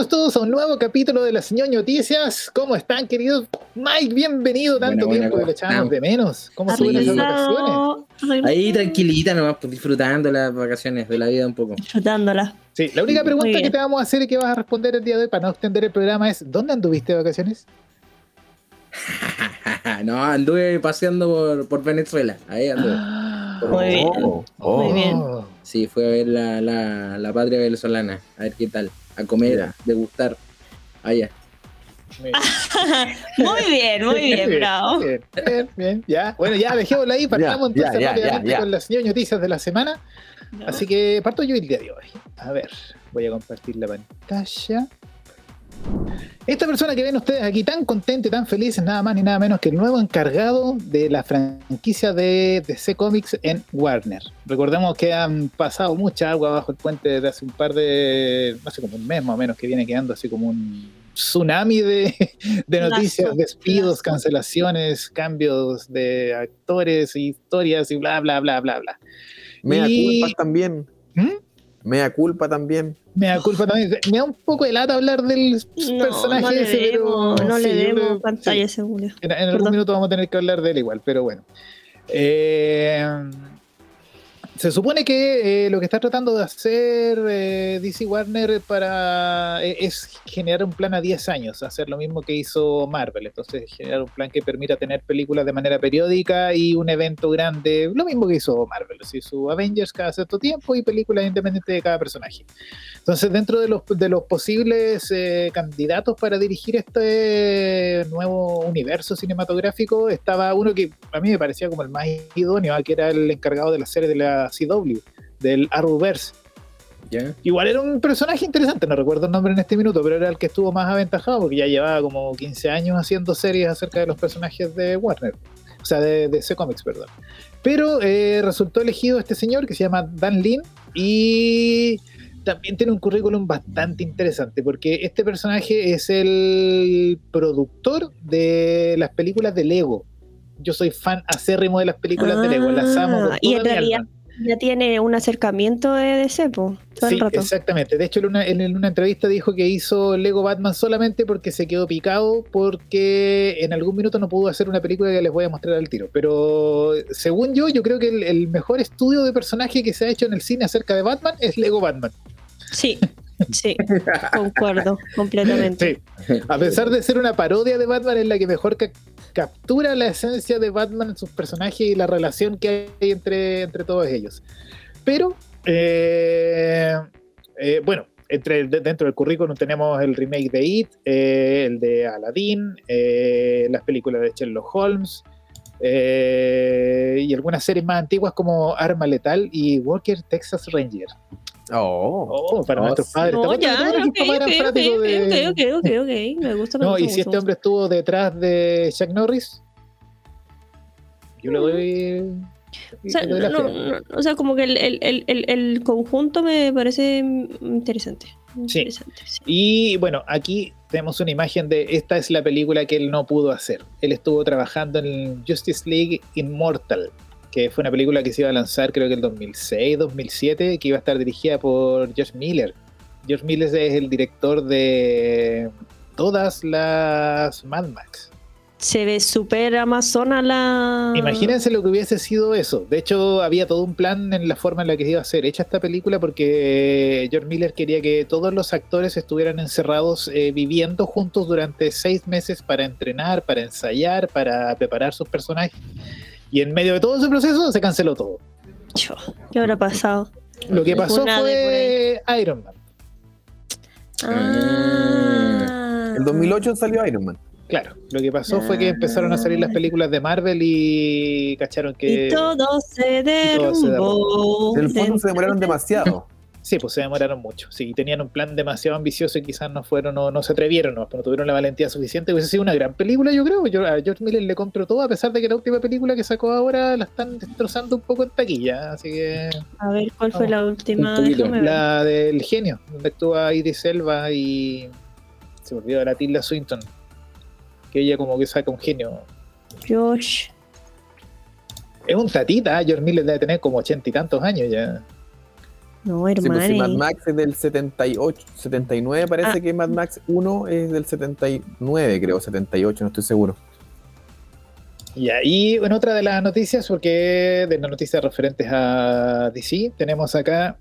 Bienvenidos todos a un nuevo capítulo de las ñoño noticias. ¿Cómo están, queridos? Mike, bienvenido. Tanto Buena, tiempo buena, que lo echábamos de menos. ¿Cómo estuvieron las vacaciones? Ahí tranquilita nomás, pues, disfrutando las vacaciones de la vida un poco. Disfrutándola. Sí, la única pregunta que te vamos a hacer y que vas a responder el día de hoy para no extender el programa es: ¿dónde anduviste de vacaciones? no, anduve paseando por, por Venezuela. Ahí anduve. Muy bien. Oh, Muy bien. Sí, fue a ver la, la, la patria venezolana. A ver qué tal. A comer, Ya. degustar. Allá. Muy Muy bien, muy bien, bravo. Bien, bien, bien, ya. Bueno, ya dejémoslo ahí, partamos Ya, entonces ya, rápidamente ya, ya. con las noticias de la semana. No. Así que parto yo el día de hoy. A ver, voy a compartir la pantalla. Esta persona que ven ustedes aquí tan contenta y tan feliz es nada más ni nada menos que el nuevo encargado de la franquicia de DC Comics en Warner. Recordemos que han pasado mucha agua bajo el puente desde hace un par de, hace como un mes más o menos que viene quedando así como un tsunami de, de Lazo, noticias, despidos, lazo. cancelaciones, cambios de actores, historias y bla, bla, bla, bla, bla. Mea Y- culpa también. ¿Mm? Mea culpa también. Me da culpa también. Me da un poco de lata hablar del No, personaje no le ese, pero. no le sí, demos pantalla sí. seguro. En, en algún minuto vamos a tener que hablar de él igual, pero bueno. Eh, se supone que eh, lo que está tratando de hacer eh, DC Warner para eh, es generar un plan a 10 años, hacer lo mismo que hizo Marvel. Entonces, generar un plan que permita tener películas de manera periódica y un evento grande, lo mismo que hizo Marvel, así su Avengers cada cierto tiempo y películas independientes de cada personaje. Entonces, dentro de los, de los posibles eh, candidatos para dirigir este nuevo universo cinematográfico, estaba uno que a mí me parecía como el más idóneo, que era el encargado de la serie de la CW, del Arrowverse. ¿Ya? Igual era un personaje interesante, no recuerdo el nombre en este minuto, pero era el que estuvo más aventajado porque ya llevaba como 15 años haciendo series acerca de los personajes de Warner, o sea, de DC Comics, perdón. Pero eh, resultó elegido este señor que se llama Dan Lin y también tiene un currículum bastante interesante porque este personaje es el productor de las películas de Lego. Yo soy fan acérrimo de las películas de Lego, las amo con Ah, y en realidad. Ya tiene un acercamiento de DC, po, todo Sí, el rato. exactamente. De hecho, en una, en una entrevista dijo que hizo Lego Batman solamente porque se quedó picado, porque en algún minuto no pudo hacer una película que les voy a mostrar al tiro. Pero según yo, yo creo que el, el mejor estudio de personaje que se ha hecho en el cine acerca de Batman es Lego Batman. Sí, sí, concuerdo completamente. A pesar de ser una parodia de Batman, es la que mejor ca- captura la esencia de Batman, sus personajes y la relación que hay entre, todos ellos. Pero, eh, eh, bueno, entre, de- dentro del currículum tenemos el remake de It, eh, el de Aladdin, las películas de Sherlock Holmes. y algunas series más antiguas como Arma Letal y Walker Texas Ranger. Oh. Oh, para Oh, nuestros padres. ¿Te No, ya, ok, ok, ok, fanáticos de- ok, ok, ok, ok, me gusta, me no, gusta, y si gusta, este hombre estuvo detrás de Chuck Norris, yo le doy. O sea, no, no, o sea, como que el, el, el, el, conjunto me parece interesante. Sí. interesante, sí. Y bueno, aquí tenemos una imagen de esta es la película que él no pudo hacer. Él estuvo trabajando en Justice League Immortal, que fue una película que se iba a lanzar creo que el 2006, 2007, que iba a estar dirigida por George Miller. George Miller es el director de todas las Mad Max. Se ve súper amazona la. Imagínense lo que hubiese sido eso. De hecho, había todo un plan en la forma en la que se iba a ser hecha esta película porque George Miller quería que todos los actores estuvieran encerrados eh, viviendo juntos durante seis meses para entrenar, para ensayar, para preparar sus personajes. Y en medio de todo ese proceso se canceló todo. ¿Qué habrá pasado? Lo que pasó Una fue Iron Man. Ah. El 2008 salió Iron Man. Claro, lo que pasó fue que empezaron a salir las películas de Marvel y cacharon que... Y todo se todo se derrumbó. En el fondo se demoraron demasiado. Sí, pues se demoraron mucho. Sí, tenían un plan demasiado ambicioso y quizás no fueron, no, no se atrevieron, no, no tuvieron la valentía suficiente. Hubiese sido una gran película, yo creo. Yo, a George Miller le compro todo, a pesar de que la última película que sacó ahora la están destrozando un poco en taquilla. Así que. A ver, ¿cuál fue la última? La del genio, donde actúa Idris Elba y. Se me olvidó la Tilda Swinton. Que ella como que saca un genio. Josh. Es un tatita, ¿eh? George Miller debe tener como ochenta y tantos años ya. No, Sí, pues, hermano. si Mad Max es del 78, 79 parece Ah. que Mad Max 1 es del 79, creo, 78, no estoy seguro. Y ahí, en otra de las noticias, porque de las noticias referentes a DC, tenemos acá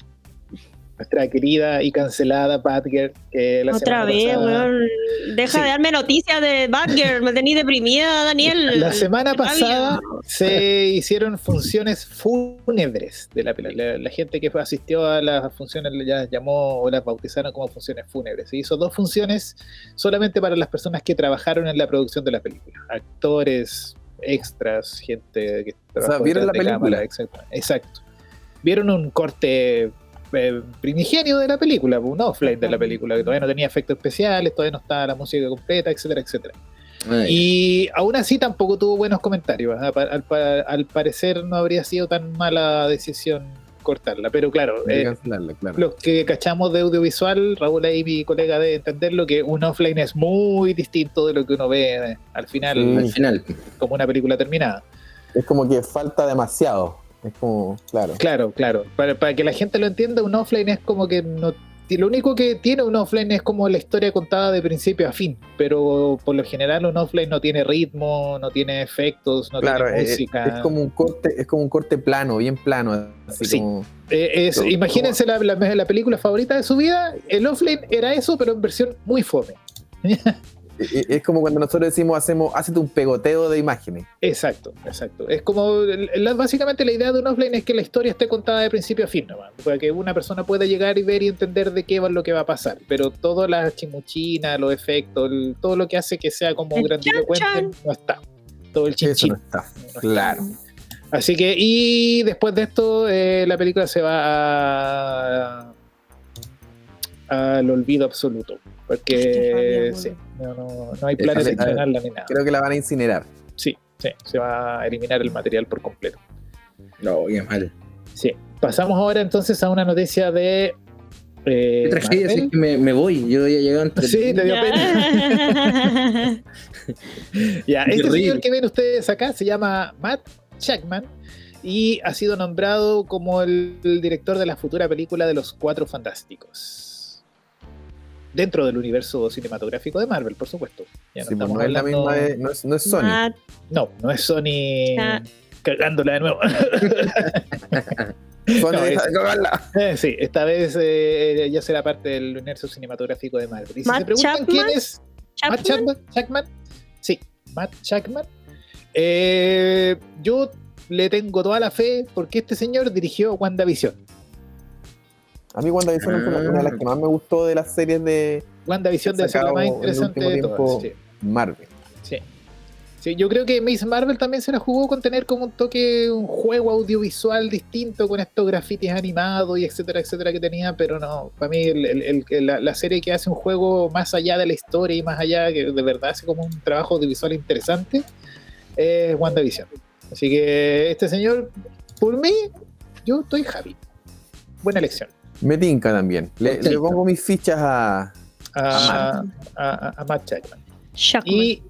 nuestra querida y cancelada Batgirl. que la Otra vez, pasada- weón. Deja Sí. de darme noticias de Batgirl. Me tení deprimida, Daniel. La semana pasada se hicieron funciones fúnebres de la película. La, la gente que asistió a las funciones ya llamó o las bautizaron como funciones fúnebres. Se hizo dos funciones solamente para las personas que trabajaron en la producción de la película. Actores, extras, gente que trabajó ¿vieron detrás la de película? cámara, exacto, exacto. Vieron un corte eh, primigenio de la película, un offline de la película, que todavía no tenía efectos especiales, todavía no estaba la música completa, etcétera, etcétera. Ay, Y aún así tampoco tuvo buenos comentarios. ¿ah? Al, pa- al parecer no habría sido tan mala decisión cortarla. Pero claro, eh, cancelarla, claro. los que cachamos de audiovisual, Raúl ahí mi colega debe entenderlo, que un offline es muy distinto de lo que uno ve eh, al final Sí. al final. como una película terminada. Es como que falta demasiado. Es como, claro. Claro, claro. Para, para que la gente lo entienda, un offline es como que no... Lo único que tiene un offline es como la historia contada de principio a fin, pero por lo general un offline no tiene ritmo, no tiene efectos, no Claro, tiene es, música. es como un corte, es como un corte plano, bien plano, así Sí. como Eh, es- Todo- imagínense la, la- la película favorita de su vida, el offline era eso, pero en versión muy fome. es, como cuando nosotros decimos hacemos, hazte un pegoteo de imágenes. Exacto, exacto. Es como, la- básicamente la idea de un offline es que la historia esté contada de principio a fin, nomás, para que una persona pueda llegar y ver y entender de qué va lo que va a pasar. Pero todas las chimuchinas, los efectos, el- todo lo que hace que sea como El grandilocuente chan, no está. Todo el Eso chinchín. no está. no está. Claro. Así que, y después de esto, eh, la película se va a- al olvido absoluto. Porque sí, no, no- no hay planes de estrenarla ni nada. Creo que la van a incinerar. Sí, sí, se va a eliminar el material por completo. No, qué mal. Sí. Pasamos ahora entonces a una noticia de. eh, Qué tragedia, Marvel. si es que me, me voy. Yo ya llegué entre. Sí, te dio pena. Ya, este señor que ven ustedes acá se llama Matt Jackman y ha sido nombrado como el, el director de la futura película de los Cuatro Fantásticos. Dentro del universo cinematográfico de Marvel, por supuesto. Ya no Sí, pues estamos no es la misma de- no es, no es Sony. Matt, No, no es Sony Ah. cagándola de nuevo. Sony no, deja es- de cagarla. Eh, sí, esta vez eh, ya será parte del universo cinematográfico de Marvel. Y si Matt se preguntan Chapman. quién es Matt Chapman, Chapman, Jackman, sí, Matt Jackman, eh, yo le tengo toda la fe porque este señor dirigió WandaVision. A mí WandaVision fue una, una de las que más me gustó de las series de WandaVision ser la más interesante de todas. Sí, Marvel. sí. Sí, yo creo que Miss Marvel también se la jugó con tener como un toque, un juego audiovisual distinto con estos grafitis animados y etcétera, etcétera que tenía, pero no, para mí el- el- el- la, la serie que hace un juego más allá de la historia y más allá, que de verdad hace como un trabajo audiovisual interesante, es WandaVision. Así que este señor, por mí, yo estoy happy. Buena elección. Me tinca también. Le, pongo mis fichas a. A, a- a- a Matt Jackman. Y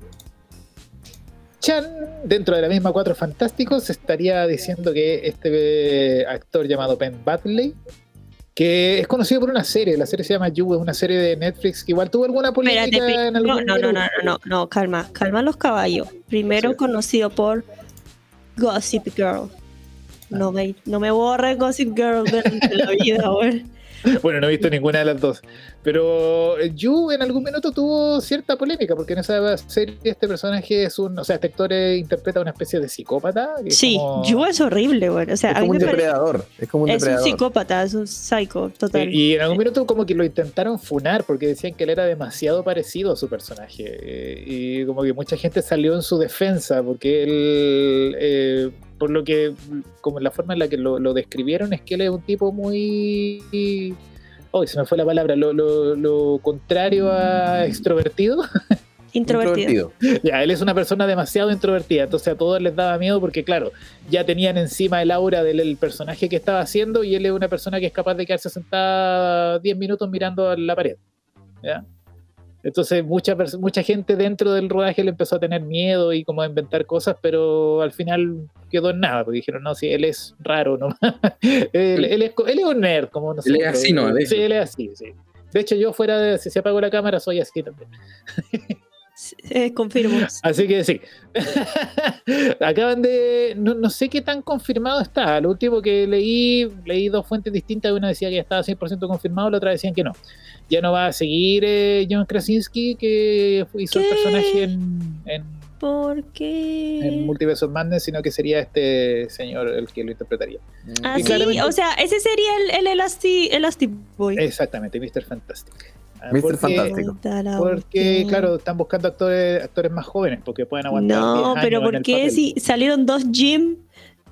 Chan, dentro de la misma Cuatro Fantásticos, estaría diciendo que este eh, actor llamado Penn Badley, que es conocido por una serie, la serie se llama You, es una serie de Netflix que igual tuvo alguna Espérate, en no, algún no, no, no, no, no, no, calma, calma los caballos. Primero Sí. conocido por Gossip Girl. No me, no me borre Gossip Girl de la vida, güey. Bueno, no he visto ninguna de las dos. Pero eh, You en algún minuto tuvo cierta polémica, porque en esa serie este personaje es un. O sea, este actor eh, interpreta una especie de psicópata. Sí, como- Yu es horrible, güey. O sea, Es como un depredador. Es como un Es un psicópata, es un psycho total. Y en algún minuto como que lo intentaron funar porque decían que él era demasiado parecido a su personaje. eh, y como que mucha gente salió en su defensa porque él, eh, por lo que, como la forma en la que lo, lo describieron, es que él es un tipo muy... Hoy se me fue la palabra, lo, lo- lo contrario a extrovertido. Introvertido. ya, él es una persona demasiado introvertida, entonces a todos les daba miedo porque, claro, ya tenían encima el aura del el personaje que estaba haciendo y él es una persona que es capaz de quedarse sentada 10 minutos mirando a la pared. ¿ya? Entonces mucha, mucha gente dentro del rodaje le empezó a tener miedo y como a inventar cosas, pero al final quedó en nada, porque dijeron, no, si él es raro, no él, él es, él es un nerd, como nosotros. Él es así, ¿no? Sí, él es así, sí. De hecho, yo fuera de, si se apagó la cámara, soy así también. Eh, confirmo. Así que sí. Acaban de. No, no sé qué tan confirmado está. Lo último que leí, leí dos fuentes distintas. Una decía que ya estaba 100% confirmado, la otra decían que no. Ya no va a seguir eh, John Krasinski, que hizo el ¿Qué? personaje en, en, ¿Por qué? en Multiverse of Madness, sino que sería este señor el que lo interpretaría. Ah, Y sí, claramente- o sea, ese sería el, el Elasti, Boy. Exactamente, Mr. Fantastic. Ah, Mr. porque- Fantástico. Porque, claro, están buscando actores, actores más jóvenes, porque pueden aguantar. No, 10 pero años ¿por qué si salieron dos Jim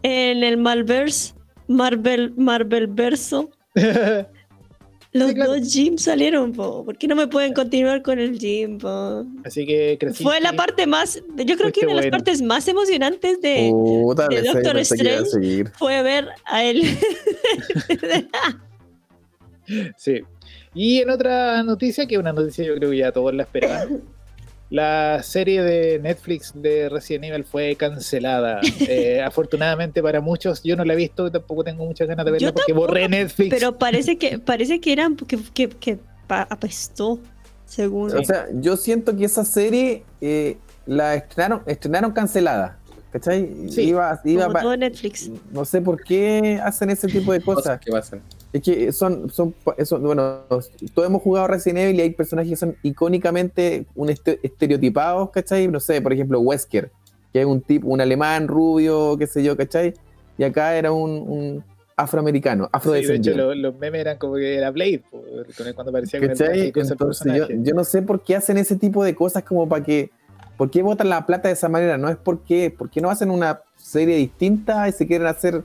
en el Malverse? Marvel, Marvel verso. Los Sí, claro. dos Jim salieron, po. ¿por qué no me pueden continuar con el Jim? po? Así que Krasinski- Fue la parte más, yo creo que una de las bueno. partes más emocionantes de de Doctor Strange. fue ver a él. Sí. Y en otra noticia, que es una noticia yo creo que ya todos la esperaban, la serie de Netflix de Resident Evil fue cancelada. Eh, afortunadamente para muchos, yo no la he visto, tampoco tengo muchas ganas de verla Yo porque borré Netflix. Pero parece que, parece que eran que, que, que apestó, según. O sea, yo siento que esa serie eh, la estrenaron, estrenaron cancelada. ¿Cachai? Sí, iba, iba como todo Netflix. no sé por qué hacen ese tipo de Cosas cosas. que pasan. Es que son, son, bueno, todos hemos jugado Resident Evil y hay personajes que son icónicamente un este- estereotipados, ¿cachai? No sé, por ejemplo, Wesker, que es un tipo, un alemán rubio, qué sé yo, ¿cachai? Y acá era un, un afroamericano, Sí, de hecho, afrodescendiente. lo- los, memes eran como que era Blade, po, con el- cuando aparecía con el el Entonces yo, no sé por qué hacen ese tipo de cosas como para que, ¿por qué botan la plata de esa manera? No es porque, ¿por qué no hacen una serie distinta y se quieren hacer,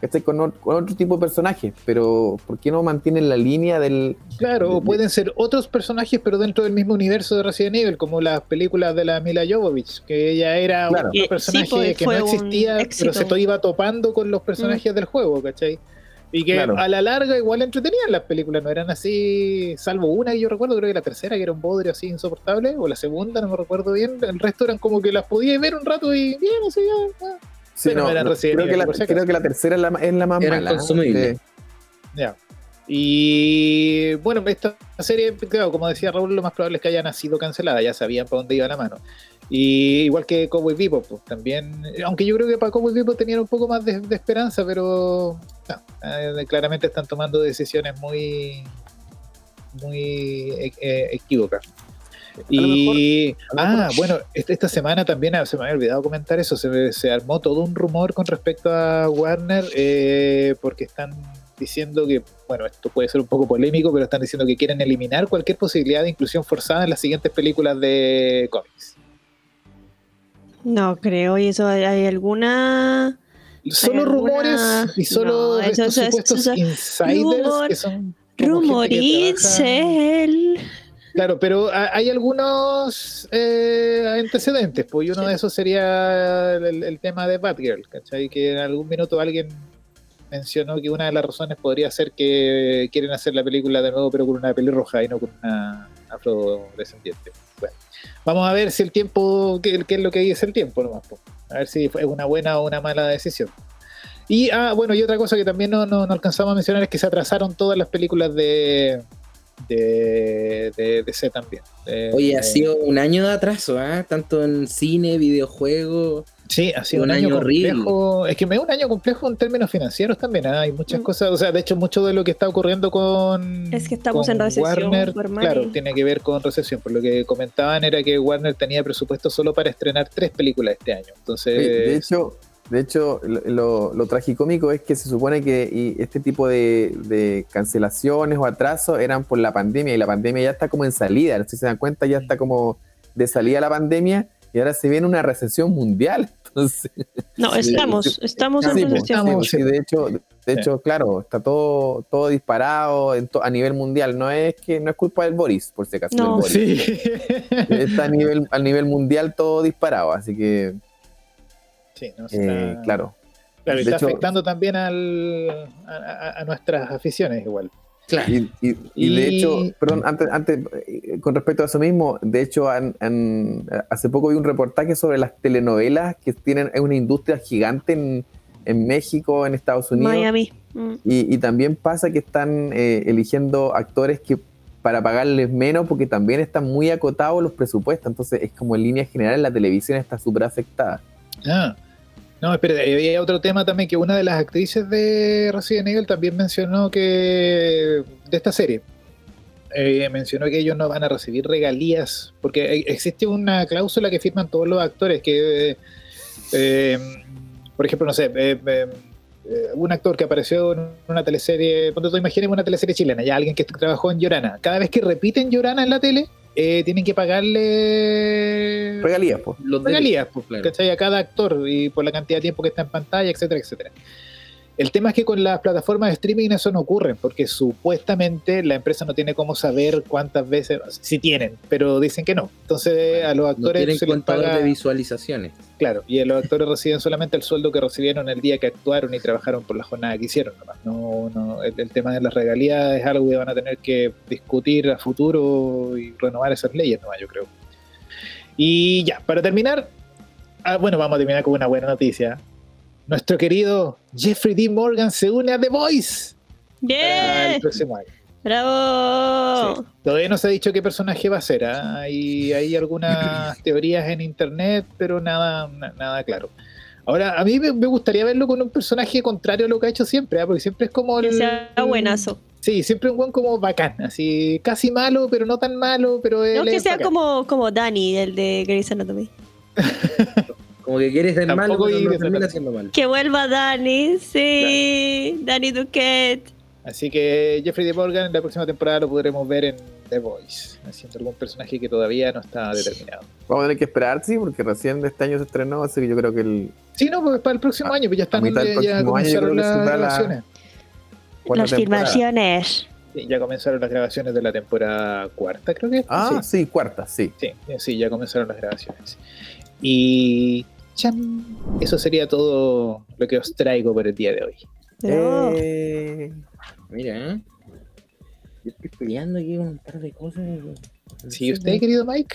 ¿cachai? Con, o- con otro tipo de personajes, pero ¿por qué no mantienen la línea del... Claro, pueden ser otros personajes, pero dentro del mismo universo de Resident Evil, como las películas de la Mila Jovovich, que ella era Claro. sí, personaje pues, que no un existía, pero se to- iba topando con los personajes del juego, ¿cachai? Y que Claro. a la larga igual entretenían las películas, no eran así, salvo una que yo recuerdo, creo que la tercera, que era un bodrio así insoportable, o la segunda, no me recuerdo bien, el resto eran como que las podías ver un rato y bien, así ya, ya. Sí, no, no, creo, que la, creo que tercera es la, es la más mala. ¿eh? Sí. Ya. Y bueno, esta serie, claro, como decía Raúl, lo más probable es que haya nacido cancelada, ya sabían para dónde iba la mano. Y igual que Cowboy Bebop, pues también, aunque yo creo que para Cowboy Bebop tenían un poco más de, de esperanza, pero no, eh, claramente están tomando decisiones muy, muy eh, equívocas. Y, mejor- ah, bueno, esta, esta semana también ah, se me había olvidado comentar eso. Se, se armó todo un rumor con respecto a Warner eh, porque están diciendo que, bueno, esto puede ser un poco polémico, pero están diciendo que quieren eliminar cualquier posibilidad de inclusión forzada en las siguientes películas de cómics. No creo, y eso hay, hay alguna. Solo rumores y solo No, eso- estos eso- eso- supuestos eso- insiders rumor- que son como gente que trabaja- Rumoricel. Claro, pero ha- hay algunos eh, antecedentes, pues y uno de esos sería el, el tema de Batgirl, ¿cachai? Que en algún minuto alguien mencionó que una de las razones podría ser que quieren hacer la película de nuevo, pero con una pelirroja y no con una afrodescendiente. Bueno, vamos a ver si el tiempo, qué, qué es lo que dice el tiempo nomás, pues. a ver si fue una buena o una mala decisión. Y, ah, bueno, y otra cosa que también no, no, no alcanzamos a mencionar es que se atrasaron todas las películas de, de, de DC también. De- Oye, ha sido un año de atraso, ¿ah? Tanto en cine, videojuegos. Sí, ha sido un, un año, año horrible. complejo. Es que me es un año complejo en términos financieros también. ¿ah? Hay muchas Mm. cosas, o sea, de hecho, mucho de lo que está ocurriendo con. Es que estamos en recesión, Warner, claro, tiene que ver con recesión. Por lo que comentaban era que Warner tenía presupuesto solo para estrenar tres películas este año. Entonces, de hecho, de hecho lo, lo, lo tragicómico es que se supone que y este tipo de, de cancelaciones o atrasos eran por la pandemia y la pandemia ya está como en salida. Si se dan cuenta, ya está como de salida la pandemia y ahora se viene una recesión mundial. Entonces, No, estamos, estamos en pues, recesión. estamos- pues, sí, de hecho, de hecho, claro, está todo, todo disparado en to- a nivel mundial. No es que no es culpa del Boris, por si acaso. No. Boris. sí. Está a nivel, a nivel mundial todo disparado, así que, Sí, no, eh, está- claro. Claro, y De está hecho- afectando también al, a, nuestras aficiones igual. Claro. Y, y- y de Y- hecho, perdón, antes, antes, eh, con respecto a eso mismo, de hecho, hace poco vi un reportaje sobre las telenovelas que tienen es una industria gigante en, en México, en Estados Unidos. Miami. Mm. Y, y también pasa que están eh, eligiendo actores que para pagarles menos porque también están muy acotados los presupuestos. Entonces es como en línea general la televisión está súper afectada. Ah. No, espera, había otro tema también que una de las actrices de Resident Evil también mencionó que de esta serie eh, mencionó que ellos no van a recibir regalías porque hay- existe una cláusula que firman todos los actores que eh, por ejemplo no sé eh, eh, un actor que apareció en una teleserie, ponte tú, imaginemos una teleserie chilena, ya alguien que trabajó en Llorana, cada vez que repiten Llorana en la tele, eh, tienen que pagarle Regalías, pues. Los regalías, pues, claro. ¿cachai? A cada actor y por la cantidad de tiempo que está en pantalla, etcétera, etcétera. El tema es que con las plataformas de streaming eso no ocurre, porque supuestamente la empresa no tiene cómo saber cuántas veces, si tienen, pero dicen que no. Entonces a los No actores tienen se les contador paga, de visualizaciones. claro, y a los actores reciben solamente el sueldo que recibieron el día que actuaron y trabajaron por la jornada que hicieron. nomás. No, no, el, el tema de las regalías es algo que van a tener que discutir a futuro y renovar esas leyes, nomás, yo creo. Y ya, para terminar, ah, bueno, vamos a terminar con una buena noticia. Nuestro querido Jeffrey D. Morgan se une a The Voice ¡Bien! el próximo año. ¡Bravo! Sí. Todavía no se ha dicho qué personaje va a ser. ¿ah? Hay, hay algunas teorías en internet, pero nada, na- nada claro. Ahora, a mí me, me gustaría verlo con un personaje contrario a lo que ha hecho siempre, ¿ah? porque siempre es como el. Que sea buenazo. Sí, siempre un buen como bacán, así casi malo, pero no tan malo, pero él No que es sea bacán. como, como Danny, el de Grey's Anatomy. Como que quieres ser malo, Tampoco pero no termina siendo malo. Que vuelva Danny, sí. Danny Duquette. Así que Jeffrey D. Morgan en la próxima temporada lo podremos ver en The Voice, haciendo algún personaje que todavía no está determinado. Vamos a tener que esperar, sí, porque recién de este año se estrenó, así que yo creo que el, Sí, no, pues para el próximo A- año, pues ya están, mitad del ya, ya próximo año yo creo comenzaron que las la- grabaciones. Las filmaciones. Sí, ya comenzaron las grabaciones de la temporada cuarta, creo que. Ah, sí, sí, cuarta, sí. sí, sí, ya comenzaron las grabaciones. Y chan, eso sería todo lo que os traigo por el día de hoy. Eh, Mira, ¿eh? Yo estoy peleando aquí con un par de cosas. Sí, usted, querido Mike.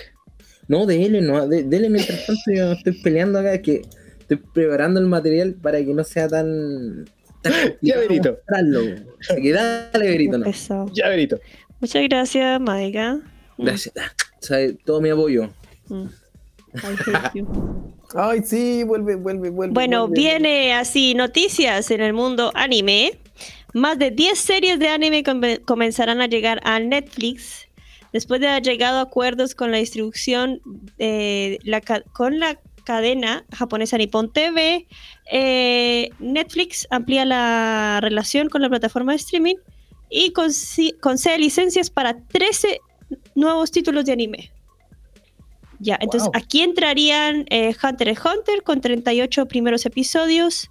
No, de él, no. De, de él, mientras tanto, yo estoy peleando acá. que estoy preparando el material para que no sea tan. tan Ya. Así que dale, Berito, no. Ya, Verito. Muchas gracias, Maika. Mm, Gracias. O sea, todo mi apoyo. mm. I hate you. Ay, sí, vuelve, vuelve, vuelve. Bueno, vuelve. viene así noticias en el mundo anime. Más de 10 series de anime come- comenzarán a llegar a Netflix después de haber llegado a acuerdos con la distribución eh, la con la cadena japonesa Nippon TV. eh, Netflix amplía la relación con la plataforma de streaming y concede licencias para 13 nuevos títulos de anime. Ya, entonces Wow. aquí entrarían eh, Hunter x Hunter con 38 primeros episodios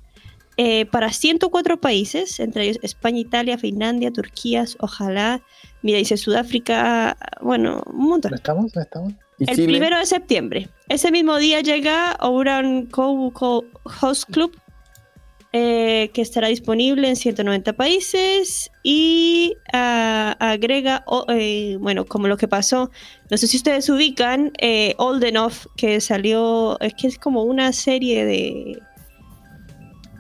eh, para 104 países, entre ellos España, Italia, Finlandia, Turquía, ojalá, mira, dice Sudáfrica, bueno, un montón. ¿No estamos? ¿No estamos? ¿Y El Chile? primero de septiembre. Ese mismo día llega Ouran Host Club, eh, que estará disponible en 190 países y ah, agrega, eh, bueno, como lo que pasó, no sé si ustedes ubican, eh, Old Enough, que salió, es que es como una serie de...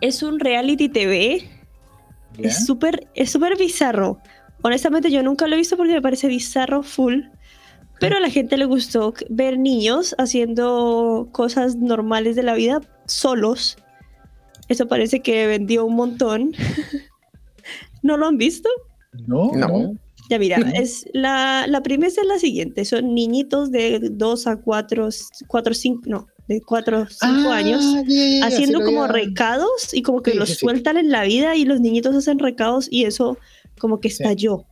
Es un reality TV, es súper es súper bizarro. Honestamente yo nunca lo he visto porque me parece bizarro full. Pero a la gente le gustó ver niños haciendo cosas normales de la vida solos. Eso parece que vendió un montón. ¿No lo han visto? No, No. no. Ya mira, es la, la premisa es la siguiente. Son niñitos de 2 a 4, 4, 5, no, de 4 5 Ah, años haciendo sí como había- recados y como que Sí, los sí, sí. sueltan en la vida y los niñitos hacen recados y eso como que Sí. estalló.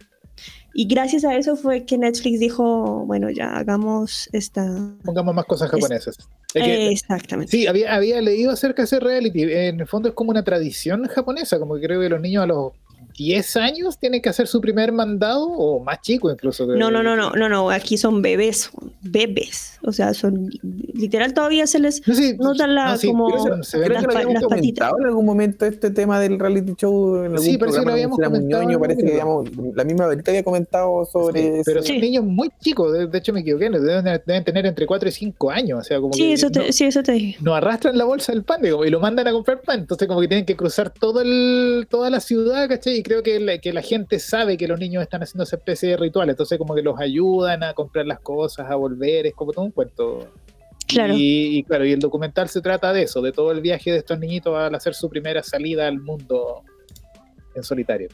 Y gracias a eso fue que Netflix dijo, bueno, ya hagamos esta... Pongamos más cosas japonesas. Es que- Exactamente. Sí, había, había leído acerca de ese reality. En el fondo es como una tradición japonesa, como que creo que los niños a los 10 años tienen que hacer su primer mandado o más chico incluso. No, no, no, no, no, no, aquí son bebés, bebés, o sea, son literal todavía se les No, sí, notan la, no, sí, como se- se las, que lo pa- habíamos las patitas. en algún momento este tema del reality show en algún Sí, parece que lo habíamos comentado Muñoño, parece que digamos, la misma Verita había comentado sobre Pero ese- son niños muy chicos, de, de hecho me equivoqué, deben, deben tener entre 4 y 5 años, o sea, como Sí, que eso no, te, sí, eso te dije. no arrastran la bolsa del pan digo, y lo mandan a comprar pan, entonces como que tienen que cruzar todo el, toda la ciudad, ¿cachai? Y creo que la, que la gente sabe que los niños están haciendo esa especie de ritual, entonces como que los ayudan a comprar las cosas, a volver, es como todo un cuento. Claro. Y, y claro, y el documental se trata de eso, de todo el viaje de estos niñitos al hacer su primera salida al mundo en solitario.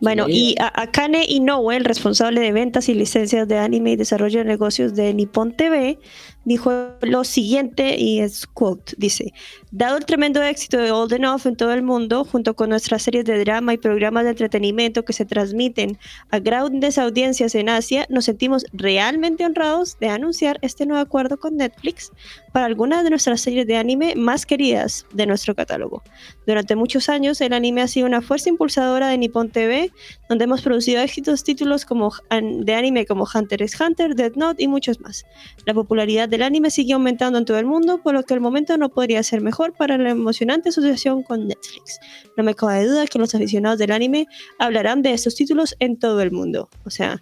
Bueno, Sí. y a- Akane Inoue, el responsable de ventas y licencias de anime y desarrollo de negocios de Nippon TV, dijo lo siguiente, y es quote, dice, dado el tremendo éxito de Old Enough en todo el mundo, junto con nuestras series de drama y programas de entretenimiento que se transmiten a grandes audiencias en Asia, nos sentimos realmente honrados de anunciar este nuevo acuerdo con Netflix para algunas de nuestras series de anime más queridas de nuestro catálogo. Durante muchos años, el anime ha sido una fuerza impulsadora de Nippon TV, donde hemos producido éxitos títulos como de anime como Hunter x Hunter, Death Note y muchos más. La popularidad del anime sigue aumentando en todo el mundo, por lo que el momento no podría ser mejor para la emocionante asociación con Netflix. No me cabe duda que los aficionados del anime hablarán de estos títulos en todo el mundo. O sea,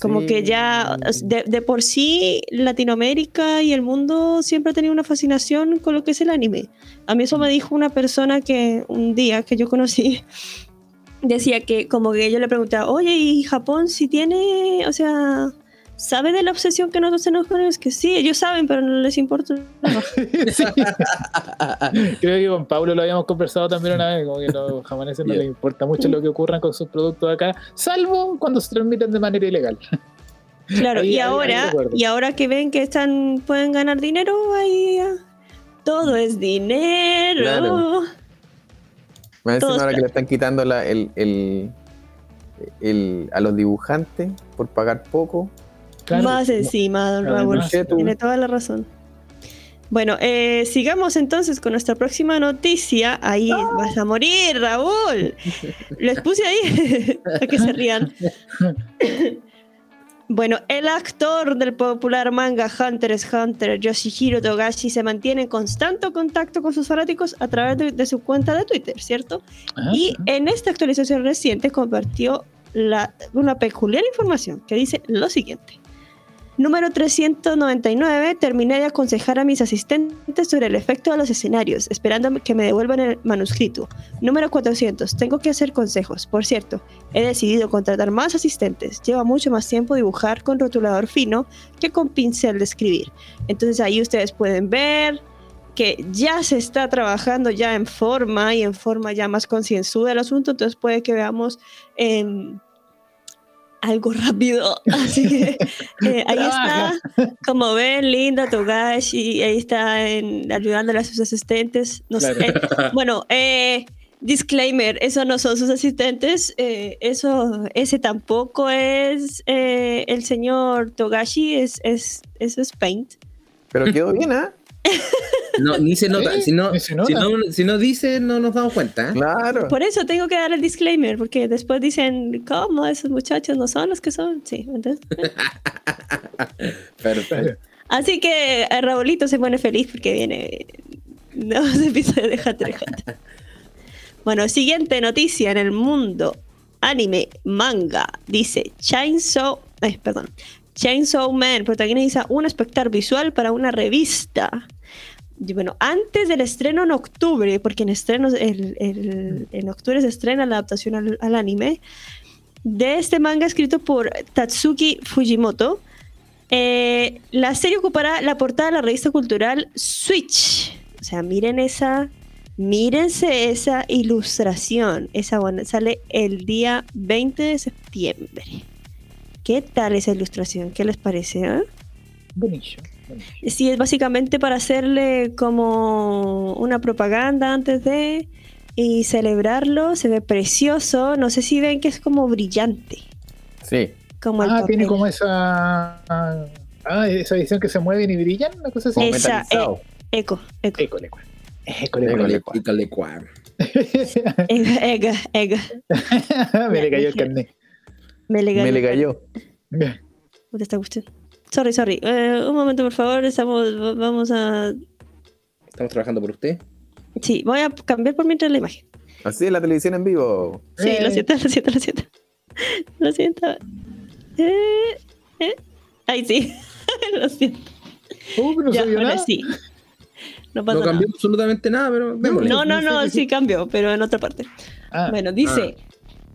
como Sí. que ya de, de por sí Latinoamérica y el mundo siempre ha tenido una fascinación con lo que es el anime. A mí eso me dijo una persona que un día que yo conocí decía que como que yo le preguntaba, oye, ¿y Japón si tiene, o sea, sabe de la obsesión que nosotros tenemos con ellos? Que sí, ellos saben, pero no les importa. Sí. Creo que con Pablo lo habíamos conversado también una vez, como que a los japoneses no les importa mucho lo que ocurra con sus productos acá, salvo cuando se transmiten de manera ilegal. Claro, Ahí- y ahí- ahora, y ahora que ven que están, pueden ganar dinero, ahí todo es dinero. Claro. Más encima ahora que le están quitando la- el, el- el- a los dibujantes por pagar poco. Claro, Más encima, don Raúl. Tiene toda la razón. Bueno, eh, sigamos entonces con nuestra próxima noticia. Ahí vas a morir, Raúl. Les puse ahí para que se rían. Bueno, el actor del popular manga Hunter x Hunter, Yoshihiro Togashi, se mantiene en constante contacto con sus fanáticos a través de, de su cuenta de Twitter, ¿cierto? Ajá. Y en esta actualización reciente compartió la- una peculiar información que dice lo siguiente. Número 399. Terminé de aconsejar a mis asistentes sobre el efecto de los escenarios, esperando que me devuelvan el manuscrito. Número 400. Tengo que hacer consejos. Por cierto, he decidido contratar más asistentes. Lleva mucho más tiempo dibujar con rotulador fino que con pincel de escribir. Entonces ahí ustedes pueden ver que ya se está trabajando ya en forma y en forma ya más concienzuda el asunto, entonces puede que veamos em, algo rápido. Así que eh, ahí está, como ven, linda Togashi, ahí está en, ayudándole a sus asistentes. No sé. Claro. Eh, bueno, eh, disclaimer, eso no son sus asistentes, eh, eso, ese tampoco es eh, el señor Togashi, es, es, eso es Paint. Pero quedó bien, ¿ah? No, ni se nota. Sí, Si no, se si no, si no dice, no nos damos cuenta. ¿eh? Claro. Por eso tengo que dar el disclaimer, porque después dicen, ¿cómo? Esos muchachos no son los que son. Sí, entonces. Perfecto. Así que eh, Raulito se pone feliz porque viene nuevos episodios de Hunter x Hunter. Bueno, siguiente noticia en el mundo anime, manga. Dice Chainsaw, ay, perdón. Chainsaw Man protagoniza un espectáculo visual para una revista. Bueno, antes del estreno en octubre, porque en estrenos en octubre se estrena la adaptación al, al anime de este manga escrito por Tatsuki Fujimoto. Eh, la serie ocupará la portada de la revista cultural Switch. O sea, miren esa, mírense esa ilustración. Esa buena, sale el día 20 de septiembre. ¿Qué tal esa ilustración? ¿Qué les parece? eh? Buenísimo, buenísimo. Sí, es básicamente para hacerle como una propaganda antes de y celebrarlo. Se ve precioso. No sé si ven que es como brillante. Sí. Como el Ah, tiene papel. como esa. Ah, esa edición que se mueven y brillan, una cosa así. Como Esa, metalizado. Eco, eco. École, École. école. Pícale cuar. Ega, ega, ega. Me le cayó el carnet. Me le, Me le cayó. ¿Dónde está usted? Sorry, sorry. Eh, un momento, por favor. Estamos, va- vamos a. Estamos trabajando por usted. Sí, voy a cambiar por mientras la imagen. Así es la televisión en vivo. Sí, lo siento, lo siento, lo siento. Lo siento. Eh, eh. Ay, sí. lo siento. Uh, pero no ya, se vio ahora nada. sí. No pasa No cambió nada. absolutamente nada, pero démosle. No, no, No sí cambió, pero en otra parte. Ah, Bueno, dice. ah,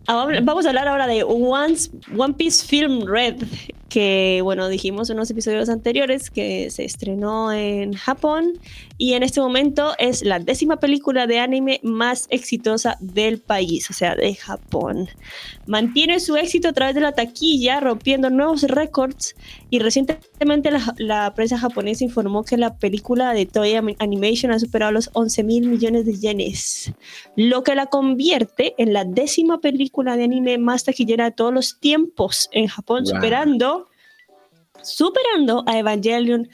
Vamos a hablar ahora de One's- One Piece Film Red, que bueno, dijimos en unos episodios anteriores que se estrenó en Japón y en este momento es la décima película de anime más exitosa del país, o sea, de Japón. Mantiene su éxito a través de la taquilla, rompiendo nuevos récords y recientemente la, la prensa japonesa informó que la película de Toei Ani- Animation ha superado los 11 mil millones de yenes lo que la convierte en la décima película de anime más taquillera de todos los tiempos en Japón, Wow. superando, superando a Evangelion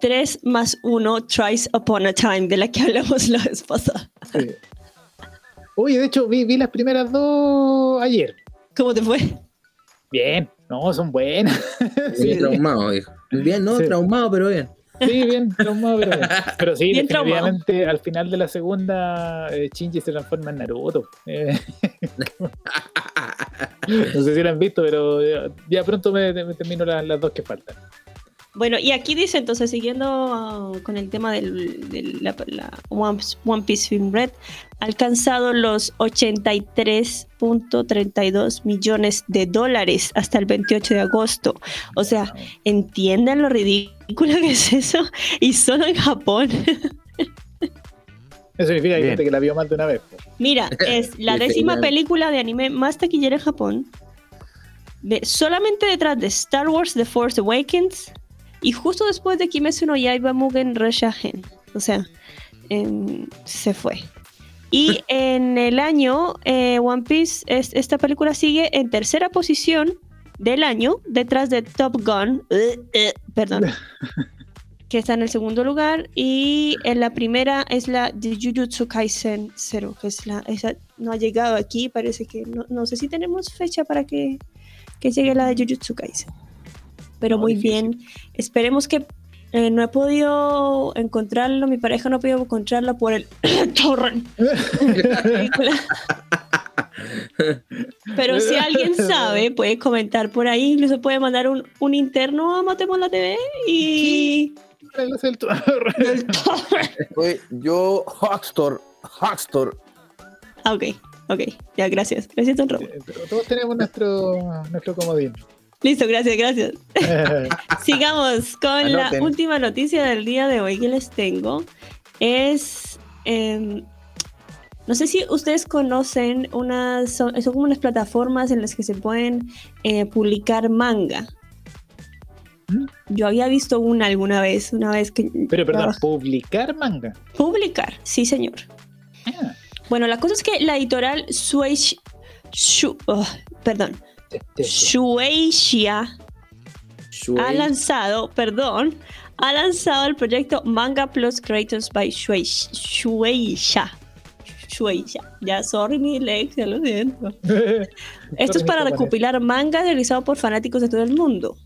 3 más 1 Tries Upon a Time, de la que hablamos la vez pasada. sí. Oye, de hecho, vi, vi las primeras dos ayer. ¿Cómo te fue? Bien, no, son buenas. Sí, traumado, dijo. Bien, no, Sí. traumado, pero bien. sí, bien, traumado, pero bien. Pero sí, Bien traumado. al final de la segunda, eh, Shinji se transforma en Naruto. Eh, no sé si lo han visto, pero ya, ya pronto me, me termino la- las dos que faltan. Bueno, y aquí dice entonces, siguiendo ah, con el tema del- de la, la One, One Piece Film Red, ha alcanzado los 83.32 millones de dólares hasta el 28 de agosto. O sea, ¿entienden lo ridículo que es eso? Y solo en Japón. Eso significa Bien. gente que la vio más de una vez. Mira, es la décima película de anime más taquillera en Japón. De- solamente detrás de Star Wars The Force Awakens y justo después de Kimetsu no Yaiba Mugen Reshahen. O sea, em, se fue. Y en el año, eh, One Piece, es- esta película sigue en tercera posición del año, detrás de Top Gun, eh, eh, perdón, que está en el segundo lugar. Y en la primera es la de Jujutsu Kaisen 0, que es la, esa no ha llegado aquí, parece que no, no sé si tenemos fecha para que, que llegue la de Jujutsu Kaisen. Pero No, muy difícil. bien, esperemos que eh, no he podido encontrarlo, mi pareja no ha podido encontrarla por el torrent. Pero si alguien sabe, puede comentar por ahí, incluso puede mandar un, un interno a Matemos la TV y... El torrent. Yo, Hackstor, Hackstor. Ah, ok, ok, ya, gracias. Gracias, Don Robo. Pero todos tenemos nuestro, nuestro comodín. Listo, gracias, gracias. Sigamos con la última noticia del día de hoy que les tengo. Es. em, no sé si ustedes conocen unas. Son, son como unas plataformas en las que se pueden eh, publicar manga. ¿Mm? Yo había visto una alguna vez, una vez que. Pero perdón, trabajé- publicar manga. Publicar, sí, señor. Ah, Bueno, la cosa es que la editorial Shueisha. Shu- oh, perdón. Te- te- te- Shueisha Shuei. ha lanzado, perdón, ha lanzado el proyecto Manga Plus Creators by Shueisha. Shueisha. Ya, sorry mi lexia, lo siento. Esto es para recopilar mangas realizados por fanáticos de todo el mundo.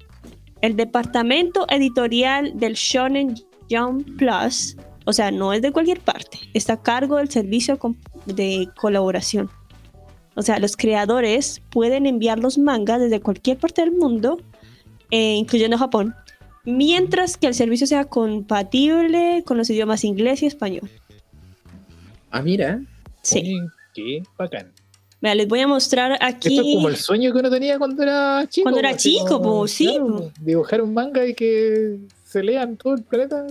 El departamento editorial del Shonen Jump Plus, o sea, no es de cualquier parte, está a cargo del servicio de colaboración. O sea, los creadores pueden enviar los mangas desde cualquier parte del mundo, eh, incluyendo Japón, mientras que el servicio sea compatible con los idiomas inglés y español. Ah, mira. Sí. Oye, Qué bacán. Mira, les voy a mostrar Esto aquí. es como el sueño que uno tenía cuando era chico. Cuando era así chico, como, po, sí, claro, po. dibujar un manga y que se lea en todo el planeta.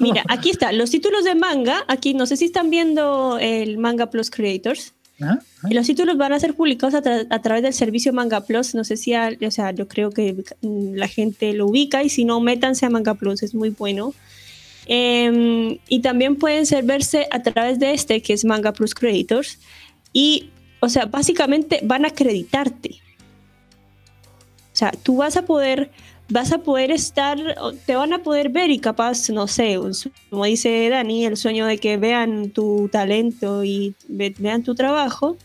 Mira, aquí está, los títulos de manga. Aquí no sé si están viendo el Manga Plus Creators. Ajá. Y los títulos van a ser publicados a, tra- a través del servicio Manga Plus. No sé si, o sea, yo creo que mm, la gente lo ubica y si no, métanse a Manga Plus, es muy bueno. Em, y también pueden ser verse a través de este, que es Manga Plus Creators. Y, o sea, básicamente van a acreditarte. O sea, tú vas a poder vas a poder estar, te van a poder ver y capaz, no sé, como dice Dani, el sueño de que vean tu talento y ve- vean tu trabajo.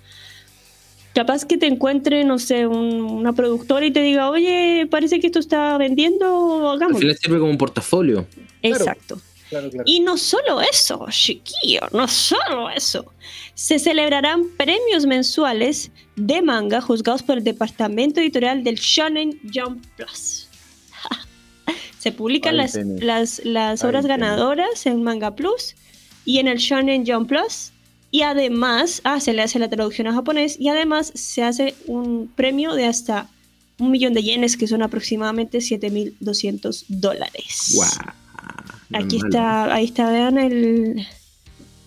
Capaz que te encuentre, no sé, un- una productora y te diga, oye, parece que esto está vendiendo, Al hagámoslo. final sirve como un portafolio. Exacto. Claro, claro. Y no solo eso, chiquillo, no solo eso. Se celebrarán premios mensuales de manga juzgados por el departamento editorial del Shonen Jump Plus. Se publican las, las, las Ahí obras tenés. ganadoras en Manga Plus y en el Shonen Jump Plus. Y además, ah, se le hace la traducción a japonés y además se hace un premio de hasta un millón de yenes, que son aproximadamente 7.200 dólares. Guau. Aquí está, ahí está, vean el.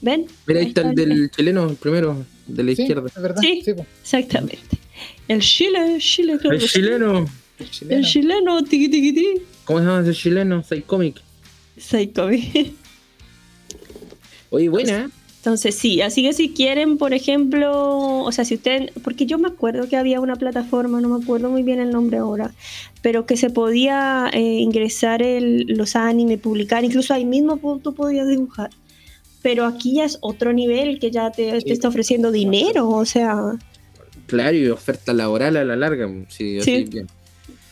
¿Ven? Mira, ahí está el del chileno, el primero, de la Sí, izquierda. es verdad. Sí. Sí, po, Exactamente. El Chile, Chile, creo El que sí. chileno. el chileno. El chileno, tiqui tiqui ti. ¿Cómo se llama ese chileno? Psycomic. Psycho. Oye, buena. ¿eh? Entonces sí, así que si quieren, por ejemplo, o sea, si ustedes, porque yo me acuerdo que había una plataforma, no me acuerdo muy bien el nombre ahora, pero que se podía eh, ingresar el, los animes, publicar, incluso ahí mismo tú podías dibujar. Pero aquí ya es otro nivel que ya te, te está ofreciendo dinero, o sea, Claro, y oferta laboral a la larga. Sí, así Sí. bien.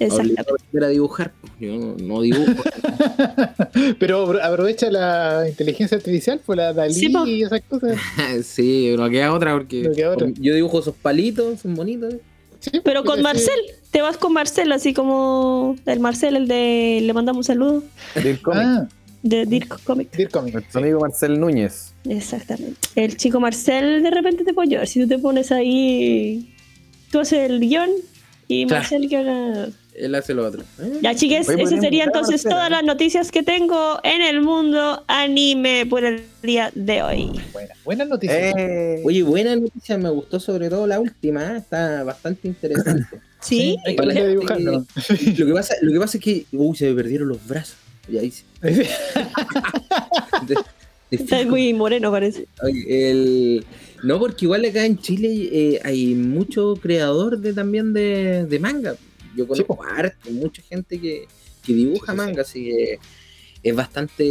Exactamente. Obligado a aprender a dibujar. pues, Yo no, no dibujo. Pero apro- aprovecha la inteligencia artificial, pues la Dalí Sí, po. y esas cosas. sí, no queda otra porque No queda otra. yo dibujo esos palitos, son bonitos. Sí, Pero con sí. Marcel, te vas con Marcel, así como el Marcel, el de Le mandamos un saludo, Del cómic. Ah, de Dirk Comic. Dear Comic. Nuestro amigo Marcel Núñez. Exactamente. El chico Marcel de repente te puede ayudar. Si tú te pones ahí, tú haces el guion y Claro. Marcel que haga. Él hace lo otro. ¿eh? Ya, chiques, esas serían entonces Marcela, todas las noticias que tengo en el mundo anime por el día de hoy. Buena, buenas noticias. Eh, Oye, buena noticia, me gustó sobre todo la última, ¿eh? está bastante interesante. ¿Sí? Para ¿no? lo, que pasa, lo que pasa es que, uy, se me perdieron los brazos. Y ahí se- de- de Está fijo. muy moreno, parece. El- No, porque igual acá en Chile eh, hay mucho creador de también de, de manga. Yo conozco po. arte, mucha gente que, que dibuja Sí, sí, sí. manga, así que es bastante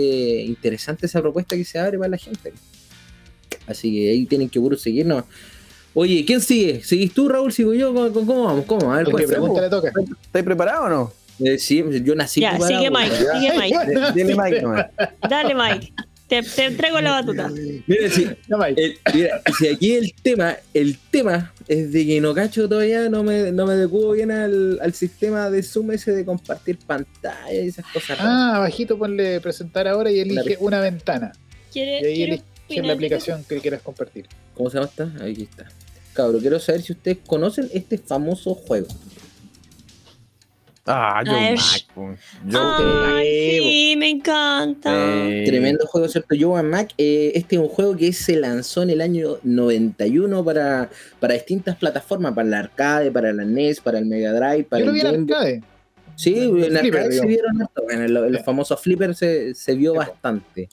interesante esa propuesta que se abre para la gente. Así que ahí tienen que seguirnos. Oye, ¿quién sigue? ¿Seguís tú, Raúl? ¿Sigo yo? ¿Cómo, vamos? ¿Cómo? A ver, le toca. ¿Estáis preparados o no? Eh, sí, yo nací Ya, preparado. sigue Mike, Ya. sigue Mike. D- Dile Mike nomás. Dale, Mike. Te, te entrego la batuta. Mira, si, Ya, Mike. el- mira, si aquí el tema, el tema es de que no cacho todavía, no me, no me adecuo bien al, al sistema de Zoom ese de compartir pantalla y esas cosas. raras. Ah, abajito ponle presentar ahora y elige una ventana. ¿Quiere, Y ahí opinar la aplicación que quieras compartir. ¿Cómo se llama esta? Aquí está. Cabro, quiero saber si ustedes conocen este famoso juego. Ah, yo po. Yo Ay, sí, me encanta. Eh, Tremendo juego, ¿cierto? Yo Mac, eh, este es un juego que se lanzó en el año 91 para, para distintas plataformas, para la arcade, para la NES, para el Mega Drive, para Yo lo el vi en arcade. Sí, En en el arcade flipper, se vieron harto. Bueno, Sí. famosos flippers se, se vio bastante.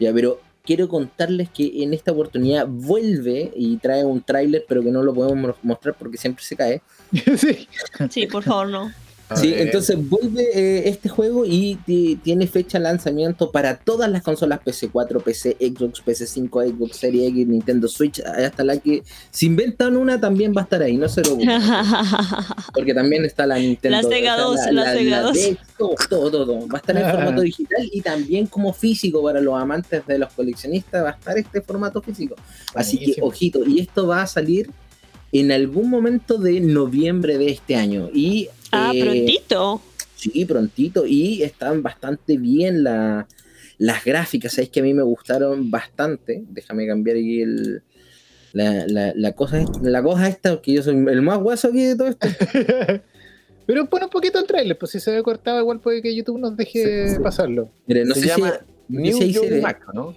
Ya, pero quiero contarles que en esta oportunidad vuelve y trae un tráiler, pero que no lo podemos mo- mostrar porque siempre se cae. sí. Sí, por favor, no. A Sí, ver. entonces vuelve eh, este juego y ti- tiene fecha de lanzamiento para todas las consolas PC4, PC, Xbox, PC5, Xbox Series X, Nintendo Switch, hasta la que si inventan una también va a estar ahí, no se lo ocupen. Porque también está la Nintendo. La Sega o 2, la Sega 2. DS, todo, todo, todo. Va a estar en Ah. formato digital y también como físico para los amantes de los coleccionistas va a estar este formato físico. Así que, ojito, y esto va a salir en algún momento de noviembre de este año. Y Ah, eh, prontito. Sí, prontito. Y están bastante bien la- las gráficas. Sabéis que a mí me gustaron bastante. Déjame cambiar aquí el, la, la- la cosa, esta- la cosa esta, que yo soy el más guaso aquí de todo esto. Pero pon un poquito el trailer, pues si se ve cortado, igual puede que YouTube nos deje Sí, sí. pasarlo. Mira, no se sé, si, llama no sé New si ahí se Young ve. Mac, ¿no?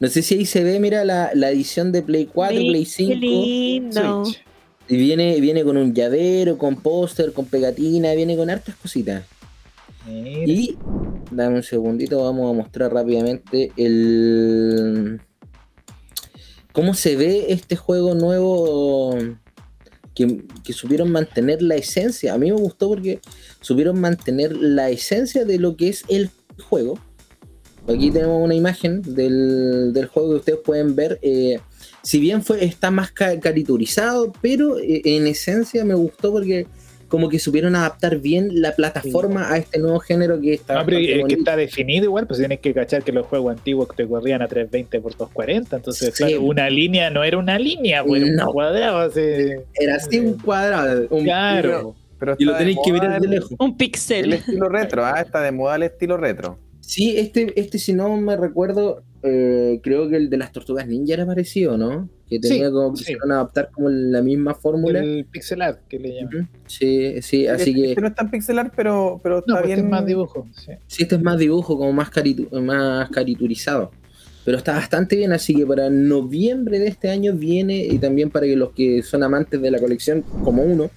no sé si ahí se ve, mira, la, la edición de Play 4, Qué Play 5. lindo. Switch. Y viene, viene con un llavero, con póster, con pegatina, viene con hartas cositas. Mira. Y dame un segundito, vamos a mostrar rápidamente el cómo se ve este juego nuevo que, que supieron mantener la esencia. A mí me gustó porque supieron mantener la esencia de lo que es el juego. Aquí tenemos una imagen del, del juego que ustedes pueden ver. eh, si bien fue, está más ca- caricaturizado, pero eh, en esencia me gustó porque como que supieron adaptar bien la plataforma a este nuevo género que está No, pero bastante el que bonito. está definido igual, pues tienes que cachar que los juegos antiguos te corrían a 320 por 240, entonces Sí. claro, una línea no era una línea, pues, era No. un cuadrado, así. Era así un cuadrado. un- Claro. Pero y lo tenéis que mirar de el- lejos. Un El pixel. estilo retro, ah, está de moda el estilo retro. Sí, este, este si no me recuerdo, eh, creo que el de las tortugas ninja era parecido, ¿no? Que tenía Sí, como sí. quisieron adaptar como la misma fórmula. El pixel art que le llaman. Sí, sí, así Este- que este no es tan pixelar, pero, pero está No, pues este bien. es más dibujo. Sí. sí, este es más dibujo, como más, caritu- más cariturizado. Pero está bastante bien, así que para noviembre de este año viene, y también para que los que son amantes de la colección, como uno,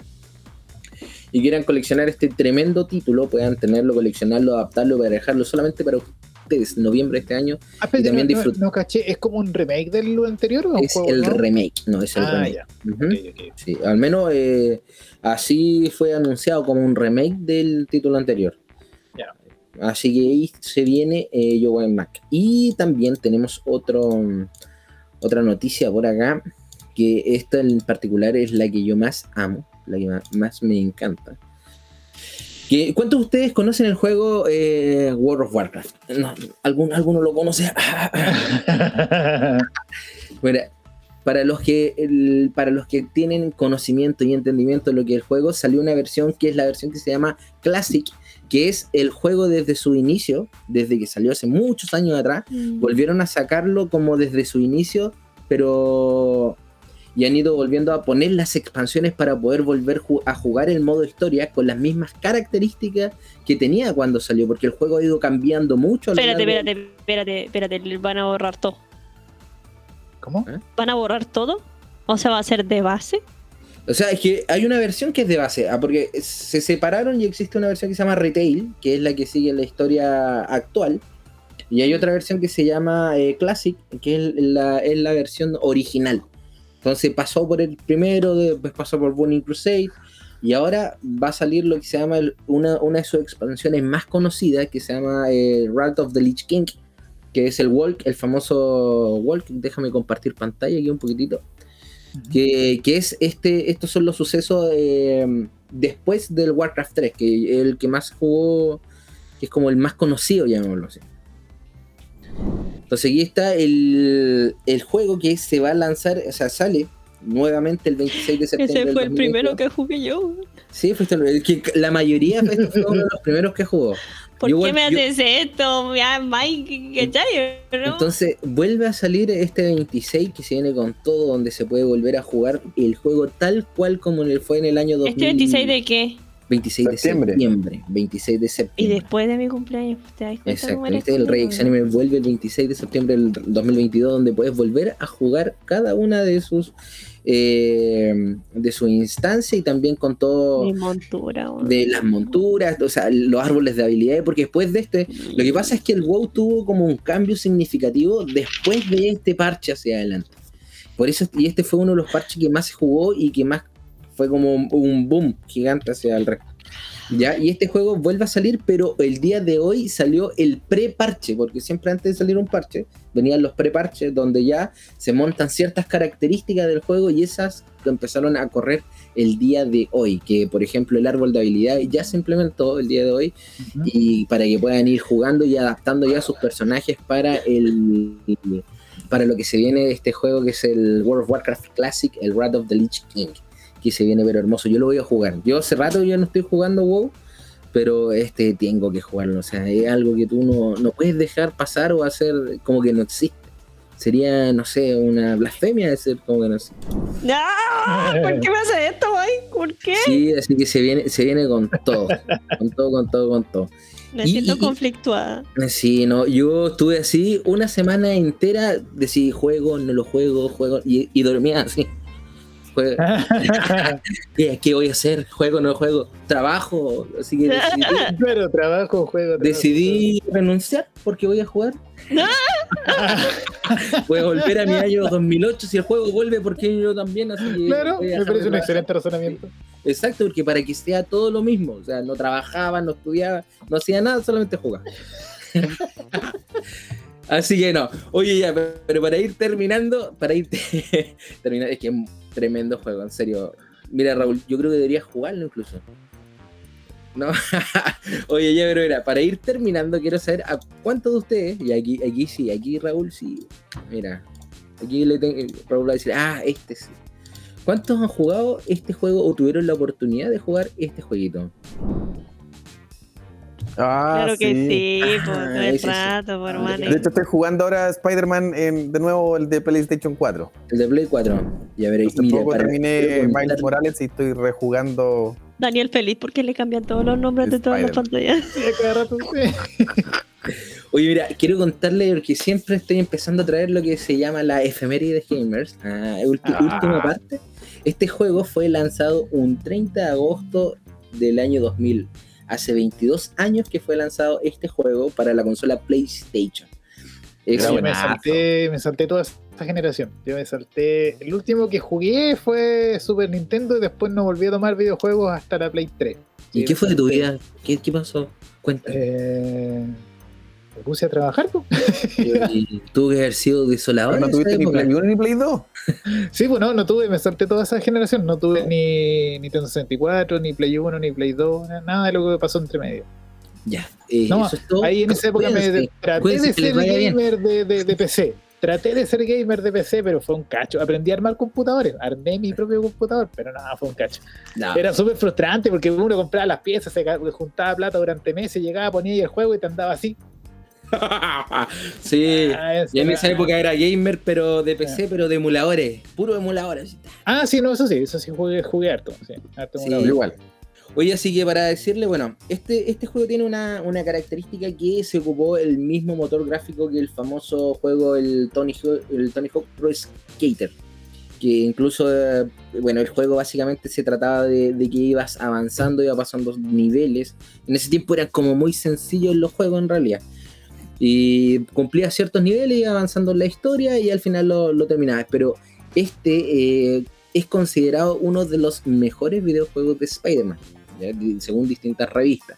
y quieran coleccionar este tremendo título, puedan tenerlo, coleccionarlo, adaptarlo para dejarlo solamente para ustedes, noviembre de este año. Ah, pero Y también no, no- caché, ¿es como un remake de lo anterior o Es juego el remake, no es el Ah, remake. Sí, al menos eh, así fue anunciado como un remake del título anterior. Así que ahí se viene eh, Yo en Mac. Y también tenemos otro, otra noticia por acá, que esta en particular es la que yo más amo, la que más me encanta. ¿Cuántos de ustedes conocen el juego eh, World of Warcraft? No, ¿algún, ¿Alguno lo conoce? Bueno, para los que el- para los que tienen conocimiento y entendimiento de lo que es el juego, salió una versión que es la versión que se llama Classic, que es el juego desde su inicio, desde que salió hace muchos años atrás, Mm. volvieron a sacarlo como desde su inicio, pero y han ido volviendo a poner las expansiones para poder volver ju- a jugar el modo historia con las mismas características que tenía cuando salió, porque el juego ha ido cambiando mucho. Espérate, largo- espérate, espérate, espérate, van a borrar todo. ¿Cómo? ¿Van a borrar todo? O sea, va a ser de base. O sea, es que hay una versión que es de base, ah, porque se separaron y existe una versión que se llama Retail, que es la que sigue la historia actual. Y hay otra versión que se llama eh, Classic, que es la, es la versión original. Entonces pasó por el primero, después pasó por Burning Crusade, y ahora va a salir lo que se llama el- una, una de sus expansiones más conocidas, que se llama eh, Wrath of the Lich King, que es el Walk, el famoso Walk. Déjame compartir pantalla aquí un poquitito que, que es este, estos son los sucesos eh, después del Warcraft 3, que es el que más jugó, que es como el más conocido, llamémoslo así. Entonces aquí está el, el juego que se va a lanzar, o sea, sale nuevamente el 26 de septiembre. Ese fue el primero 2022. que jugué yo. Sí, fuiste el- que la mayoría fue uno de los primeros que jugó. ¿Por Yo qué me yo- haces esto? Mike. ¿No? Entonces vuelve a salir este 26 que se viene con todo, donde se puede volver a jugar el juego tal cual como fue en el año 2000. ¿Este 26 de qué? 26 de Septiembre. septiembre. 26 de Y septiembre. después de mi cumpleaños, ¿te Exacto. Este, el? Rey Anime vuelve el 26 de septiembre del 2022, donde puedes volver a jugar cada una de sus eh, de su instancia y también con todo Mi montura, de las monturas, o sea, los árboles de habilidades, porque después de este, lo que pasa es que el WoW tuvo como un cambio significativo después de este parche hacia adelante. Por eso, y este fue uno de los parches que más se jugó y que más fue como un- boom gigante hacia el resto. ¿Ya? Y este juego vuelve a salir, pero el día de hoy salió el pre-parche, porque siempre antes de salir un parche, venían los pre-parches donde ya se montan ciertas características del juego y esas empezaron a correr el día de hoy, que por ejemplo el árbol de habilidades ya se implementó el día de hoy y para que puedan ir jugando y adaptando ya sus personajes para el para lo que se viene de este juego que es el World of Warcraft Classic, el Wrath of the Lich King, que se viene pero hermoso. Yo lo voy a jugar. Yo hace rato ya no estoy jugando WoW, pero este tengo que jugarlo. O sea, es algo que tú no, no puedes dejar pasar o hacer como que no existe. Sería, no sé, una blasfemia decir como que no existe. ¿Por qué me haces esto, Mike? ¿Por qué? Sí, así que se viene, se viene con todo. con todo, con todo, con todo. Me Y- siento conflictuada. Sí, no, yo estuve así una semana entera, decidí juego, no lo juego, juego, y, y dormía así. Juego, ¿qué, qué voy a hacer? ¿Juego, no juego? ¿Trabajo? Así que decidí, Claro, trabajo, juego. trabajo, decidí renunciar porque voy a jugar. Voy a volver a mi año 2008 si el juego vuelve porque yo también. Así que Claro, me parece un excelente razonamiento. Exacto, porque para que sea todo lo mismo. O sea, no trabajaba, no estudiaba, no hacía nada, solamente jugaba. Así que no. Oye, ya, pero para ir terminando, para ir terminar, es que tremendo juego, en serio. Mira, Raúl, yo creo que deberías jugarlo incluso. No, oye, ya, pero mira, para ir terminando, quiero saber a cuántos de ustedes, y aquí, aquí sí, aquí Raúl sí, mira, aquí le tengo, Raúl va a decir, ah, este sí. ¿Cuántos han jugado este juego o tuvieron la oportunidad de jugar este jueguito? Ah, Claro que sí, Ah, por todo ese el sí. rato, por Ah. De hecho, estoy jugando ahora Spider-Man en- de nuevo el de PlayStation 4. El de Play 4. Ya veréis, Hace mira, para- terminé Miles Morales y estoy rejugando. Daniel feliz porque le cambian todos los nombres de todas las pantallas. Sí, a cada rato, sí. Oye, mira, quiero contarle porque siempre estoy empezando a traer lo que se llama la efeméride de gamers. Ah, Ah. Última parte. Este juego fue lanzado un 30 de agosto del año 2000. Hace 22 años que fue lanzado este juego para la consola PlayStation. Es Yo me salté, me salté toda esta generación. Yo me salté. El último que jugué fue Super Nintendo y después no volví a tomar videojuegos hasta la Play 3. ¿Y qué fue de tu vida? ¿Qué, qué pasó? Cuéntame. Eh, me puse a trabajar, pues. Y Tuvo que haber sido desolador. no tuviste ni. Play 1 ni Play 2. Sí, pues no, no tuve, me salté toda esa generación. No tuve ni Nintendo 64, ni Play 1, ni Play 2, na- nada de lo que pasó entre medio. Ya. eh, No, eso es todo. Ahí en esa época me traté de ser gamer de, de- de PC. Traté de ser gamer de PC, pero fue un cacho. Aprendí a armar computadores. Armé mi propio computador, pero nada, fue un cacho. No. Era súper frustrante porque uno compraba las piezas, se juntaba plata durante meses, llegaba, ponía ahí el juego y te andaba así. sí. Ah, Y en era- esa época era gamer, pero de PC, pero de emuladores. Puro emuladores. Ah, sí, no, eso sí, eso sí jugué, jugué harto. Sí, harto Sí. Igual. Oye, así que para decirle, bueno, este, este juego tiene una, una característica que se ocupó el mismo motor gráfico que el famoso juego, el Tony, Hawk- el Tony Hawk Pro Skater. Que incluso, eh, bueno, el juego básicamente se trataba de, de que ibas avanzando, ibas pasando niveles. En ese tiempo eran como muy sencillos los juegos en realidad. Y cumplías ciertos niveles, ibas avanzando en la historia y al final lo, lo terminabas. Pero este eh, es considerado uno de los mejores videojuegos de Spider-Man, según distintas revistas.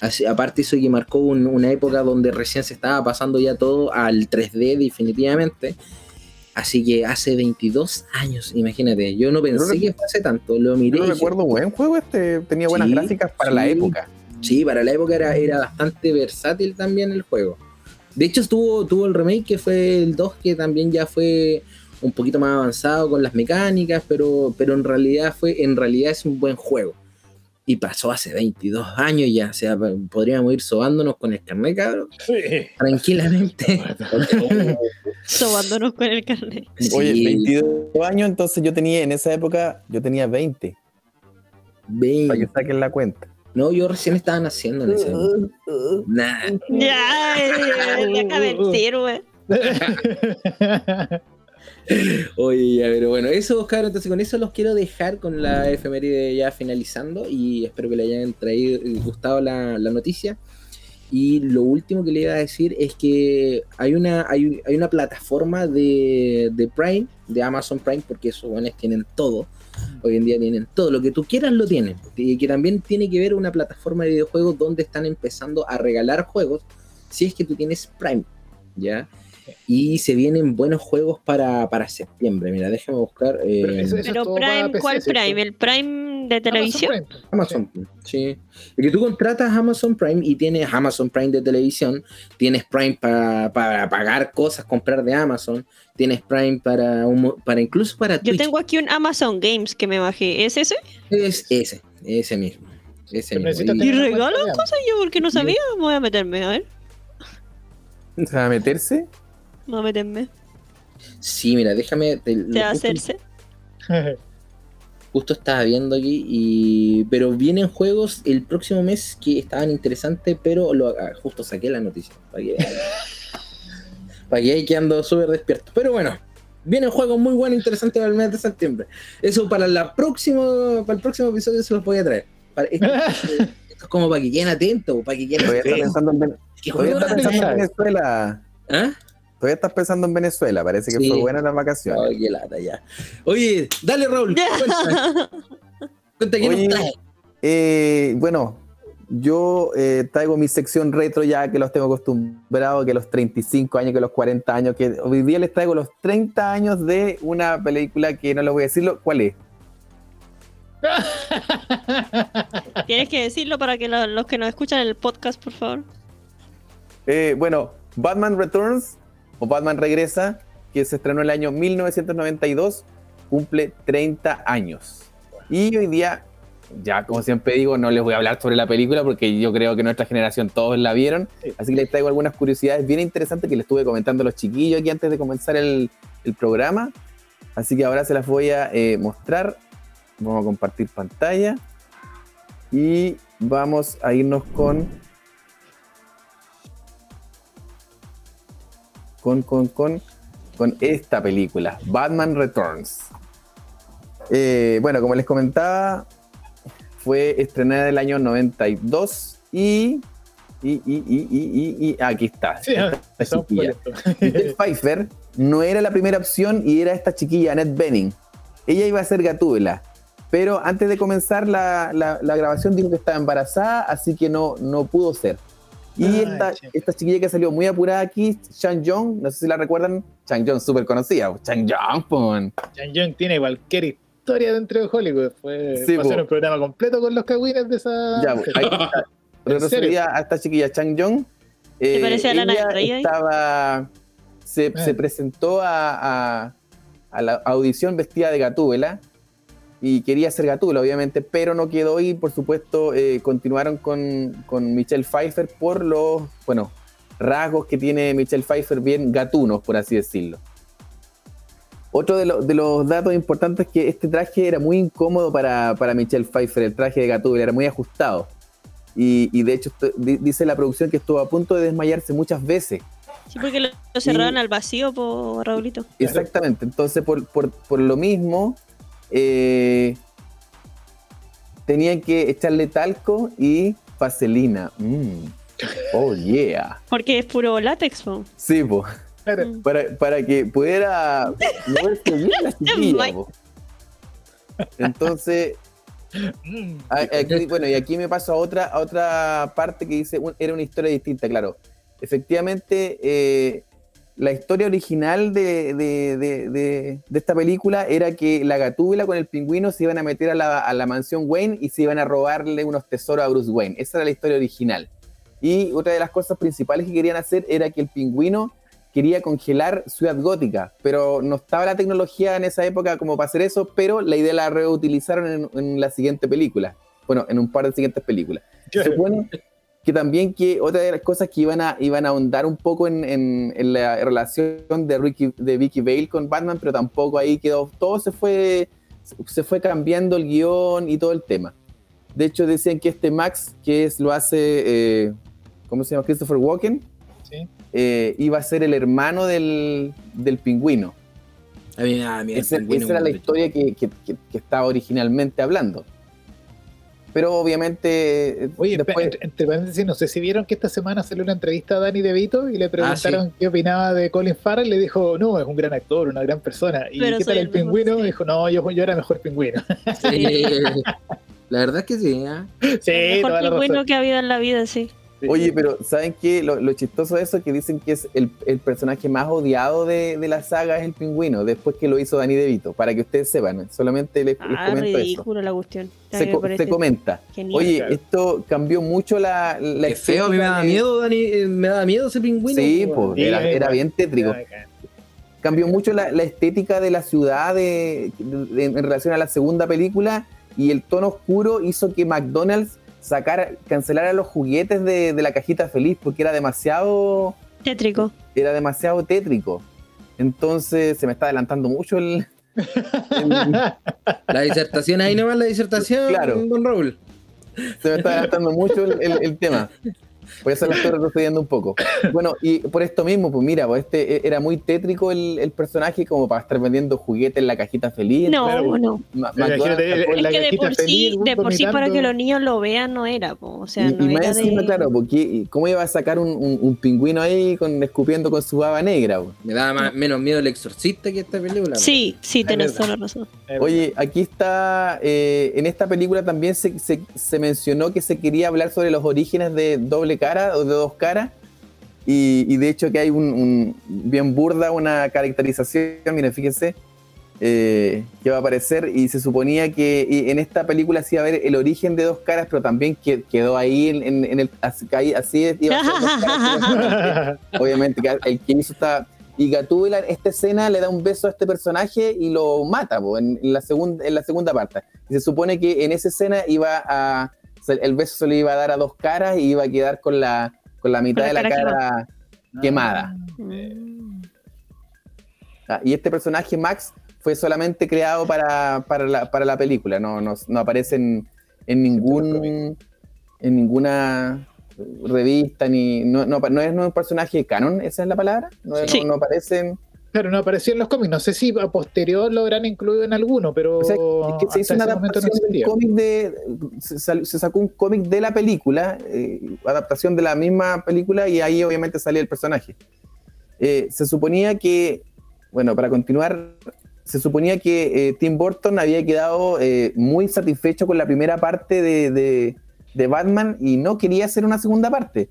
Así- aparte eso que marcó un- una época donde recién se estaba pasando ya todo al 3D definitivamente. Así que hace 22 años, imagínate, yo no pensé que fuese tanto, lo miré. Yo no recuerdo buen juego este. Tenía buenas Sí, gráficas para la época. Sí, para la época era, era bastante versátil también el juego. De hecho, tuvo, tuvo el remake que fue el 2, que también ya fue un poquito más avanzado con las mecánicas, pero, pero en realidad fue, en realidad es un buen juego. Y pasó hace 22 años ya, o sea, podríamos ir sobándonos con el carnet, cabrón, Sí. tranquilamente. Sobándonos con el carnet. Oye, Sí, 22 años, entonces yo tenía, en esa época, yo tenía 20. veinte. Para que saquen la cuenta. No, yo recién estaba naciendo en ese Uh, Nah. Ya, ya, mentir, güey. Oye, ya, pero bueno, eso, Oscar, entonces con eso los quiero dejar con la efeméride ya finalizando y espero que le hayan traído, gustado la, la noticia. Y lo último que le iba a decir es que hay una, hay, hay una plataforma de, de Prime, de Amazon Prime, porque esos buenos tienen todo. Hoy en día tienen todo, lo que tú quieras lo tienen. Y que también tiene que ver una plataforma de videojuegos donde están empezando a regalar juegos si es que tú tienes Prime, ¿ya? Y se vienen buenos juegos para, para septiembre. Mira, déjame buscar. eh, Pero eso- eso- Pero todo para Prime, PC, ¿cuál. Prime? ¿El Prime de televisión? Amazon Prime. Amazon Prime, sí. Y que tú contratas Amazon Prime y tienes Amazon Prime de televisión, tienes Prime para, para pagar cosas, comprar de Amazon, tienes Prime para, un para incluso para Yo Twitch. tengo aquí un Amazon Games que me bajé. ¿Es ese? Es ese, ese mismo. Ese mismo. Y- ¿Y regalan cosas? Yo porque no sabía. Voy a meterme, a ver. O sea, meterse. Voy a meterme. sí, mira, déjame. te- ¿Se va a justo- hacerse? Justo estaba viendo aquí, y, pero vienen juegos el próximo mes que estaban interesantes, pero lo, ah, justo saqué la noticia. Para que, para que ahí que ando súper despierto. Pero bueno, vienen juegos muy buenos, interesantes para el mes de septiembre. Eso para, la próximo, para el próximo episodio se los voy a traer. Para- esto, esto es como para que queden atentos, para que queden está atentos. pensando en. Venezuela. ¿Ah? Todavía estás pensando en Venezuela, parece que Sí. fue buena las vacaciones. Ay, qué lata ya. Oye, dale, Raúl. Cuenta, cuenta qué nos Oye, trae. Eh, bueno, yo eh, traigo mi sección retro ya que los tengo acostumbrados, que los 35 años, que los 40 años, que hoy día les traigo los 30 años de una película que no les voy a decirlo, ¿cuál es? Tienes que decirlo para que lo- los que nos escuchan en el podcast, por favor. Eh, bueno, Batman Returns o Batman Regresa, que se estrenó en el año 1992, cumple 30 años. Y hoy día, ya como siempre digo, no les voy a hablar sobre la película porque yo creo que nuestra generación todos la vieron. Sí. Así que les traigo algunas curiosidades bien interesantes que les estuve comentando a los chiquillos aquí antes de comenzar el, el programa. Así que ahora se las voy a eh, mostrar. Vamos a compartir pantalla. Y vamos a irnos con con, con, con, con esta película, Batman Returns. Eh, bueno, como les comentaba, fue estrenada en el año 92 y. Y, y, y, y, y- y- aquí está. Sí, esta chiquilla. Michelle Pfeiffer no era la primera opción y era esta chiquilla, Annette Bening. Ella iba a ser Gatúbela, pero antes de comenzar la, la- la grabación dijo que estaba embarazada, así que no, no pudo ser. Y Ay, esta, esta chiquilla que salió muy apurada aquí, Chang Jong, no sé si la recuerdan, Chang Jong, súper conocida, Chang Jong, pon. Chan Young tiene cualquier historia dentro de Hollywood. Fue Sí, hacer un programa completo con los cagüines de esa. Ya, pues, ahí está. Retrocedía a esta chiquilla Chang Jong. ¿Te parece a Lana estaba, se, Ah. se presentó a, a- a la audición vestida de Gatúbela y quería ser Gatúbela, obviamente, pero no quedó y, por supuesto, eh, continuaron con, con Michelle Pfeiffer por los, bueno, rasgos que tiene Michelle Pfeiffer bien gatunos, por así decirlo. Otro de, lo- de los datos importantes es que este traje era muy incómodo para, para Michelle Pfeiffer, el traje de Gatúbela, era muy ajustado. Y, y de hecho, dice la producción que estuvo a punto de desmayarse muchas veces. Sí, porque lo, lo cerraron al vacío, por Raulito. Exactamente. Entonces, por, por- por lo mismo, eh, tenían que echarle talco y vaselina. Mm. Oh, yeah. Porque es puro látex, po. Sí, po. Mm. Para, para que pudiera moverse bien la chiquilla, po. Entonces, Mm. aquí- bueno, y aquí me paso a otra, a otra parte que dice, un- era una historia distinta, claro. Efectivamente, eh, la historia original de, de- de- esta película era que la gatúbela con el pingüino se iban a meter a la, a la mansión Wayne y se iban a robarle unos tesoros a Bruce Wayne. Esa era la historia original. Y otra de las cosas principales que querían hacer era que el pingüino quería congelar Ciudad Gótica, pero no estaba la tecnología en esa época como para hacer eso, pero la idea la reutilizaron en, en la siguiente película. Bueno, en un par de siguientes películas. Se supone que también que otra de las cosas que iban a, iban a ahondar un poco en, en- en la relación de, Ricky, de Vicky Vale con Batman, pero tampoco ahí quedó, todo se fue, se fue cambiando el guion y todo el tema. De hecho, decían que este Max, que es, lo hace, eh, ¿cómo se llama? Christopher Walken, Sí. eh, iba a ser el hermano del, del pingüino. A mí el Ese- pingüino, esa era la historia que, que- que- que estaba originalmente hablando. Pero obviamente, eh, Oye, después, entre, entre paréntesis, no sé si vieron que esta semana salió una entrevista a Danny DeVito y le preguntaron sí. qué opinaba de Colin Farrell. Le dijo, no, es un gran actor, una gran persona. ¿Y Pero qué tal el el mejor, pingüino? sí. Dijo, no, yo, yo era mejor pingüino. Sí, la verdad es que sí. ¿eh? sí, el mejor pingüino que ha habido en la vida, sí. Sí. Oye, pero ¿saben qué? Lo, lo chistoso de eso es que dicen que es el, el personaje más odiado de, de la saga es el pingüino, después que lo hizo Danny DeVito, para que ustedes sepan. Solamente les, les Ah, comento eso. ridículo la cuestión. Se, co- comenta. genial. Oye, Claro. esto cambió mucho la, la Qué feo, a mí me estética da miedo, Dani. eh, Me da miedo ese pingüino. Sí, pues. Sí, era, era bien tétrico. Cambió mucho la, la estética de la ciudad de, de- en relación a la segunda película y el tono oscuro hizo que McDonald's sacara, cancelara los juguetes de, de la cajita feliz porque era demasiado, Tétrico. era demasiado tétrico. Entonces se me está adelantando mucho el... el- La disertación, ahí nomás la disertación, Claro. don Raúl. se me está adelantando mucho el, el- el tema. Por eso la estoy retrocediendo un poco. Bueno, y por esto mismo, pues mira, pues este e- era muy tétrico el, el personaje como para estar vendiendo juguetes en la cajita feliz. No, Claro, no. Ma- Es la que de por sí, de por sí para que los niños lo vean no era, po. o sea, y, no y más era encima, de... claro, porque ¿cómo iba a sacar un, un- un pingüino ahí con, escupiendo con su baba negra? pues? Me daba más- menos miedo el exorcista que esta película. Sí, sí, tenés toda la razón. Oye, aquí está, eh, en esta película también se, se- se mencionó que se quería hablar sobre los orígenes de doble cara o de dos caras. Y, y de hecho que hay un, un- bien burda una caracterización, miren, fíjense, eh, que va a aparecer y se suponía que en esta película se iba a ver el origen de dos caras, pero también que- quedó ahí en, en- en el, así, ahí- así es, iba a ser dos caras, obviamente, que el que hizo esta... Y Gatúbela esta escena le da un beso a este personaje y lo mata po, en, en la segunda, en la segunda parte. Y se supone que en esa escena iba a... El beso se le iba a dar a dos caras y iba a quedar con la, con la mitad la de la cara cara quemada. Mm. Ah, y este personaje, Max, fue solamente creado para, para, la, para la película. No, no, no aparece en, en ningún en ninguna revista ni no, no, no es no es un personaje canon, esa es la palabra. No, Sí. no, no aparecen. Claro, no apareció en los cómics. No sé si a posterior lo habrán incluido en alguno, pero. O sea, es que se hizo una no adaptación del cómic de. Se, sacó un cómic de la película, eh, adaptación de la misma película, y ahí obviamente salía el personaje. Eh, se suponía que, bueno, para continuar, se suponía que eh, Tim Burton había quedado muy satisfecho con la primera parte de, de- de Batman y no quería hacer una segunda parte.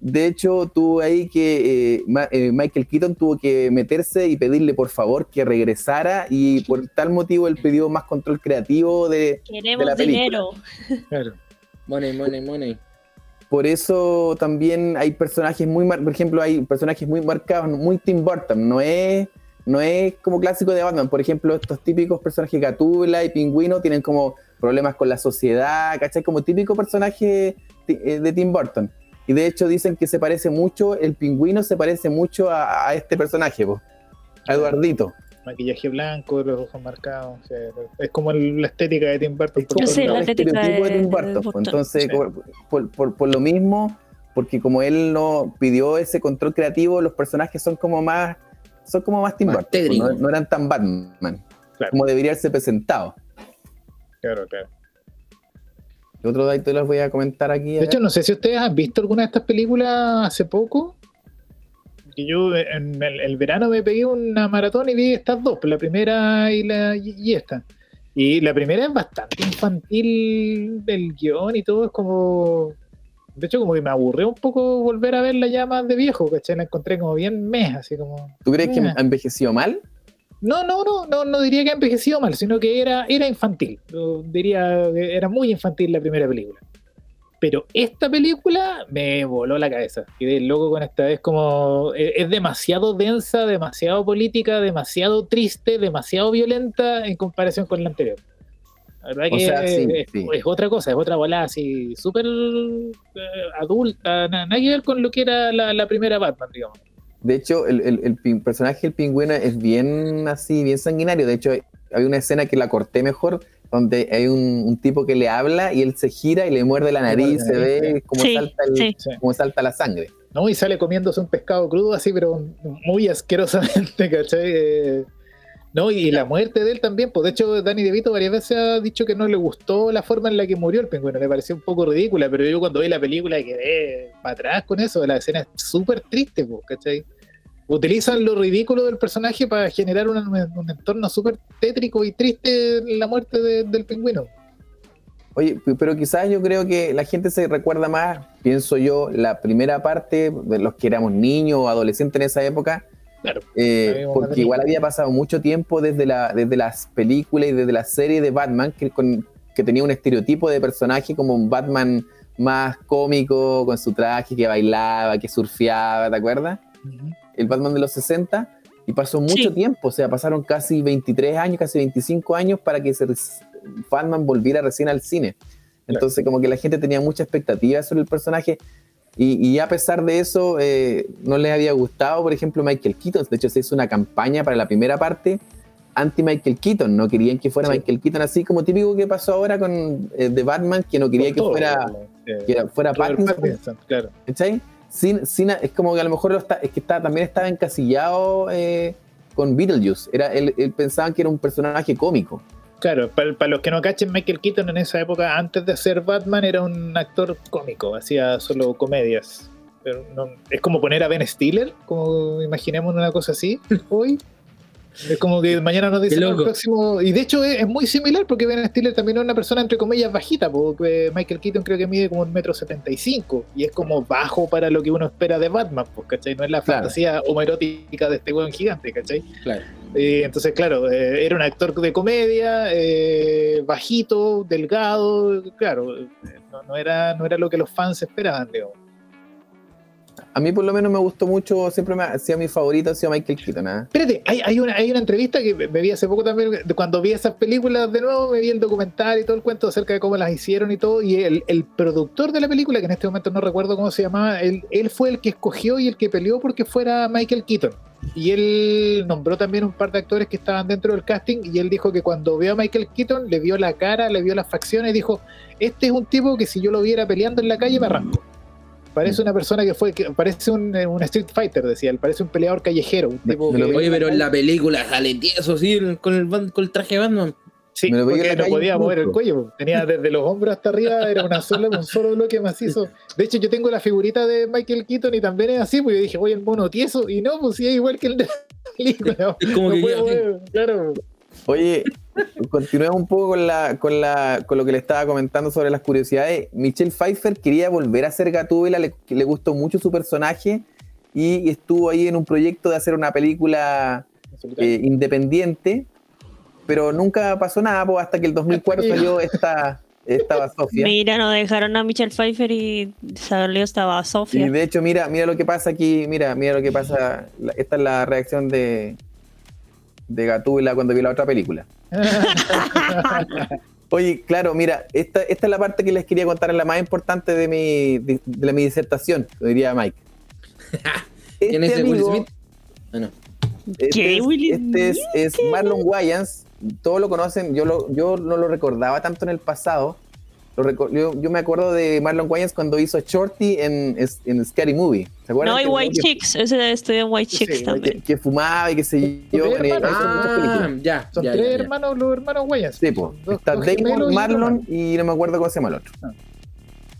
De hecho, tuvo ahí que eh, Ma- eh, Michael Keaton tuvo que meterse y pedirle por favor que regresara y por tal motivo él pidió más control creativo de, Queremos la película. dinero. Claro. Money, money, money. por eso también hay personajes muy mar- por ejemplo hay personajes muy marcados muy Tim Burton no es no es como clásico de Batman por ejemplo estos típicos personajes Gatúbela y Pingüino tienen como problemas con la sociedad ¿cachai? como típico personaje eh, de Tim Burton y de hecho dicen que se parece mucho el Pingüino se parece mucho a, a este personaje po, a Eduardito Maquillaje blanco, los ojos marcados. o sea, es como el- la estética de Tim Burton. Por como Yo sé, todos la estética estereotipo de de- Tim de Burton. Entonces, Sí. por, por- por- lo mismo, porque como él no pidió ese control creativo, los personajes son como más, son como más Tim Más Burton, no, no eran tan Batman, Claro. como debería ser presentado. Claro, claro. Otro dato les voy a comentar aquí. De hecho, no sé si ustedes han visto alguna de estas películas hace poco. Que yo en el, el verano me pegué una maratón y vi estas dos, la primera y, la, y, y esta. Y la primera es bastante infantil del guion y todo, es como... De hecho, como que me aburrió un poco volver a verla ya más de viejo, ¿cachai? La encontré como bien mes, así como... ¿Tú crees que Eh. ha envejeció mal? No, no, no, no, no diría que ha envejecido mal, sino que era, era infantil. Yo diría que era muy infantil la primera película. Pero esta película me voló la cabeza. Quedé loco con esta. Es como. Es, es demasiado densa, demasiado política, demasiado triste, demasiado violenta en comparación con la anterior. La verdad O que sea, sí, es, sí. es otra cosa, es otra volada así, súper eh, adulta, na- nada que ver con lo que era la, la primera Batman, digamos. De hecho, el, el- el pin- personaje del pingüino es bien así, bien sanguinario. De hecho, hay una escena que la corté mejor, donde hay un, un tipo que le habla y él se gira y le muerde la Le muerde nariz, la se nariz, ve como, Sí, salta el- sí. Sí. como salta la sangre. ¿no? Y sale comiéndose un pescado crudo así, pero muy asquerosamente, ¿cachai? Eh, no, y la muerte de él también, pues de hecho Danny DeVito varias veces ha dicho que no le gustó la forma en la que murió el pingüino, le pareció un poco ridícula, pero yo cuando vi la película quedé para atrás con eso, la escena es súper triste, pues, ¿cachai? Utilizan lo ridículo del personaje para generar un, un entorno súper tétrico y triste en la muerte de- del pingüino. Oye, pero quizás yo creo que la gente se recuerda más, pienso yo, la primera parte de los que éramos niños o adolescentes en esa época, Claro. eh, porque igual había pasado mucho tiempo desde, la, desde las películas y desde la serie de Batman, que, con- que tenía un estereotipo de personaje como un Batman más cómico, con su traje, que bailaba, que surfeaba, ¿te acuerdas? el Batman de los 60 y pasó mucho Sí. tiempo, o sea, pasaron casi 23 años, casi 25 años para que se, Batman volviera recién al cine. Entonces, como que la gente tenía mucha expectativa sobre el personaje y, y a pesar de eso, eh, no les había gustado, por ejemplo, Michael Keaton. De hecho, se hizo una campaña para la primera parte anti-Michael Keaton. No querían que fuera Sí. Michael Keaton, así como típico que pasó ahora con eh, The Batman, que no quería que todo, fuera Eh, que era- fuera Robert Pattinson, claro. ¿cachai? Sin, sin, es como que a lo mejor lo está- es que está, también estaba encasillado eh, con Beetlejuice. Era, él, él pensaban que era un personaje cómico. Claro, para, los que no cachen, Michael Keaton en esa época, antes de ser Batman, era un actor cómico, hacía solo comedias. Pero no- es como poner a Ben Stiller, como imaginemos una cosa así hoy. Es como que mañana nos dicen Qué "No, el próximo. Y de hecho es, es muy similar porque Ben Stiller también es una persona entre comillas bajita, porque Michael Keaton creo que mide como un metro setenta y cinco y es como bajo para lo que uno espera de Batman, pues, ¿cachai? No es la Claro. fantasía homoerótica de este weón gigante, ¿cachai? Claro. Eh, entonces, claro, eh, era un actor de comedia, eh, bajito, delgado, claro, eh, no, no era, no era lo que los fans esperaban, digamos. A mí por lo menos me gustó mucho, siempre me ha sido mi favorito, ha sido Michael Keaton. ¿ah? Espérate, hay, hay, una, hay una entrevista que me vi hace poco también, cuando vi esas películas de nuevo, me vi el documental y todo el cuento acerca de cómo las hicieron y todo, y el, el productor de la película, que en este momento no recuerdo cómo se llamaba, él, él fue el que escogió y el que peleó porque fuera Michael Keaton. Y él nombró también un par de actores que estaban dentro del casting y él dijo que cuando vio a Michael Keaton le vio la cara, le vio las facciones y dijo, este es un tipo que si yo lo viera peleando en la calle me arranco. Parece una persona que fue, que parece un, eh, un Street Fighter, decía él, parece un peleador callejero. Un tipo Me lo que- Oye, pero en la película sale tieso así con el, con el traje de Batman. Sí, Me lo porque no podía mover el cuello. Tenía desde los hombros hasta arriba, era una sola, un solo bloque macizo. De hecho, yo tengo la figurita de Michael Keaton y también es así, porque yo dije, oye, el mono tieso. Y no, pues sí, es igual que el de la película. Es como No que mover, claro. Oye, continuemos un poco con, la, con, la, con lo que le estaba comentando sobre las curiosidades. Michelle Pfeiffer quería volver a ser Gatúbela, le, le gustó mucho su personaje y estuvo ahí en un proyecto de hacer una película eh, independiente, pero nunca pasó nada pues, hasta que el 2004 salió esta, esta Sofía. Mira, no dejaron a Michelle Pfeiffer y salió estaba Y Sofía. de hecho, mira, mira lo que pasa aquí, mira, mira lo que pasa. Esta es la reacción de, de Gatúbela cuando vio la otra película. Oye, claro, mira, esta, esta es la parte que les quería contar, es la más importante de mi, de, de mi disertación, lo diría Mike. ¿Quién es Este ese Will Smith? Ah, no. este ¿Qué, es, Will este es, es Marlon Wayans, todos lo conocen, yo, lo, yo no lo recordaba tanto en el pasado. Yo, yo me acuerdo de Marlon Wayans cuando hizo Shorty en, en Scary Movie. ¿Se acuerdan? No, hay Que- White que- Chicks. Ese estudió en White Sí, Chicks que- que, también. que fumaba y que se yo. Ah, ya. Son ya, tres ya, ya. hermanos, los hermanos Wayans. Sí. Dos- Está dos Damon, Marlon y no me acuerdo cómo se llama el otro. Ah.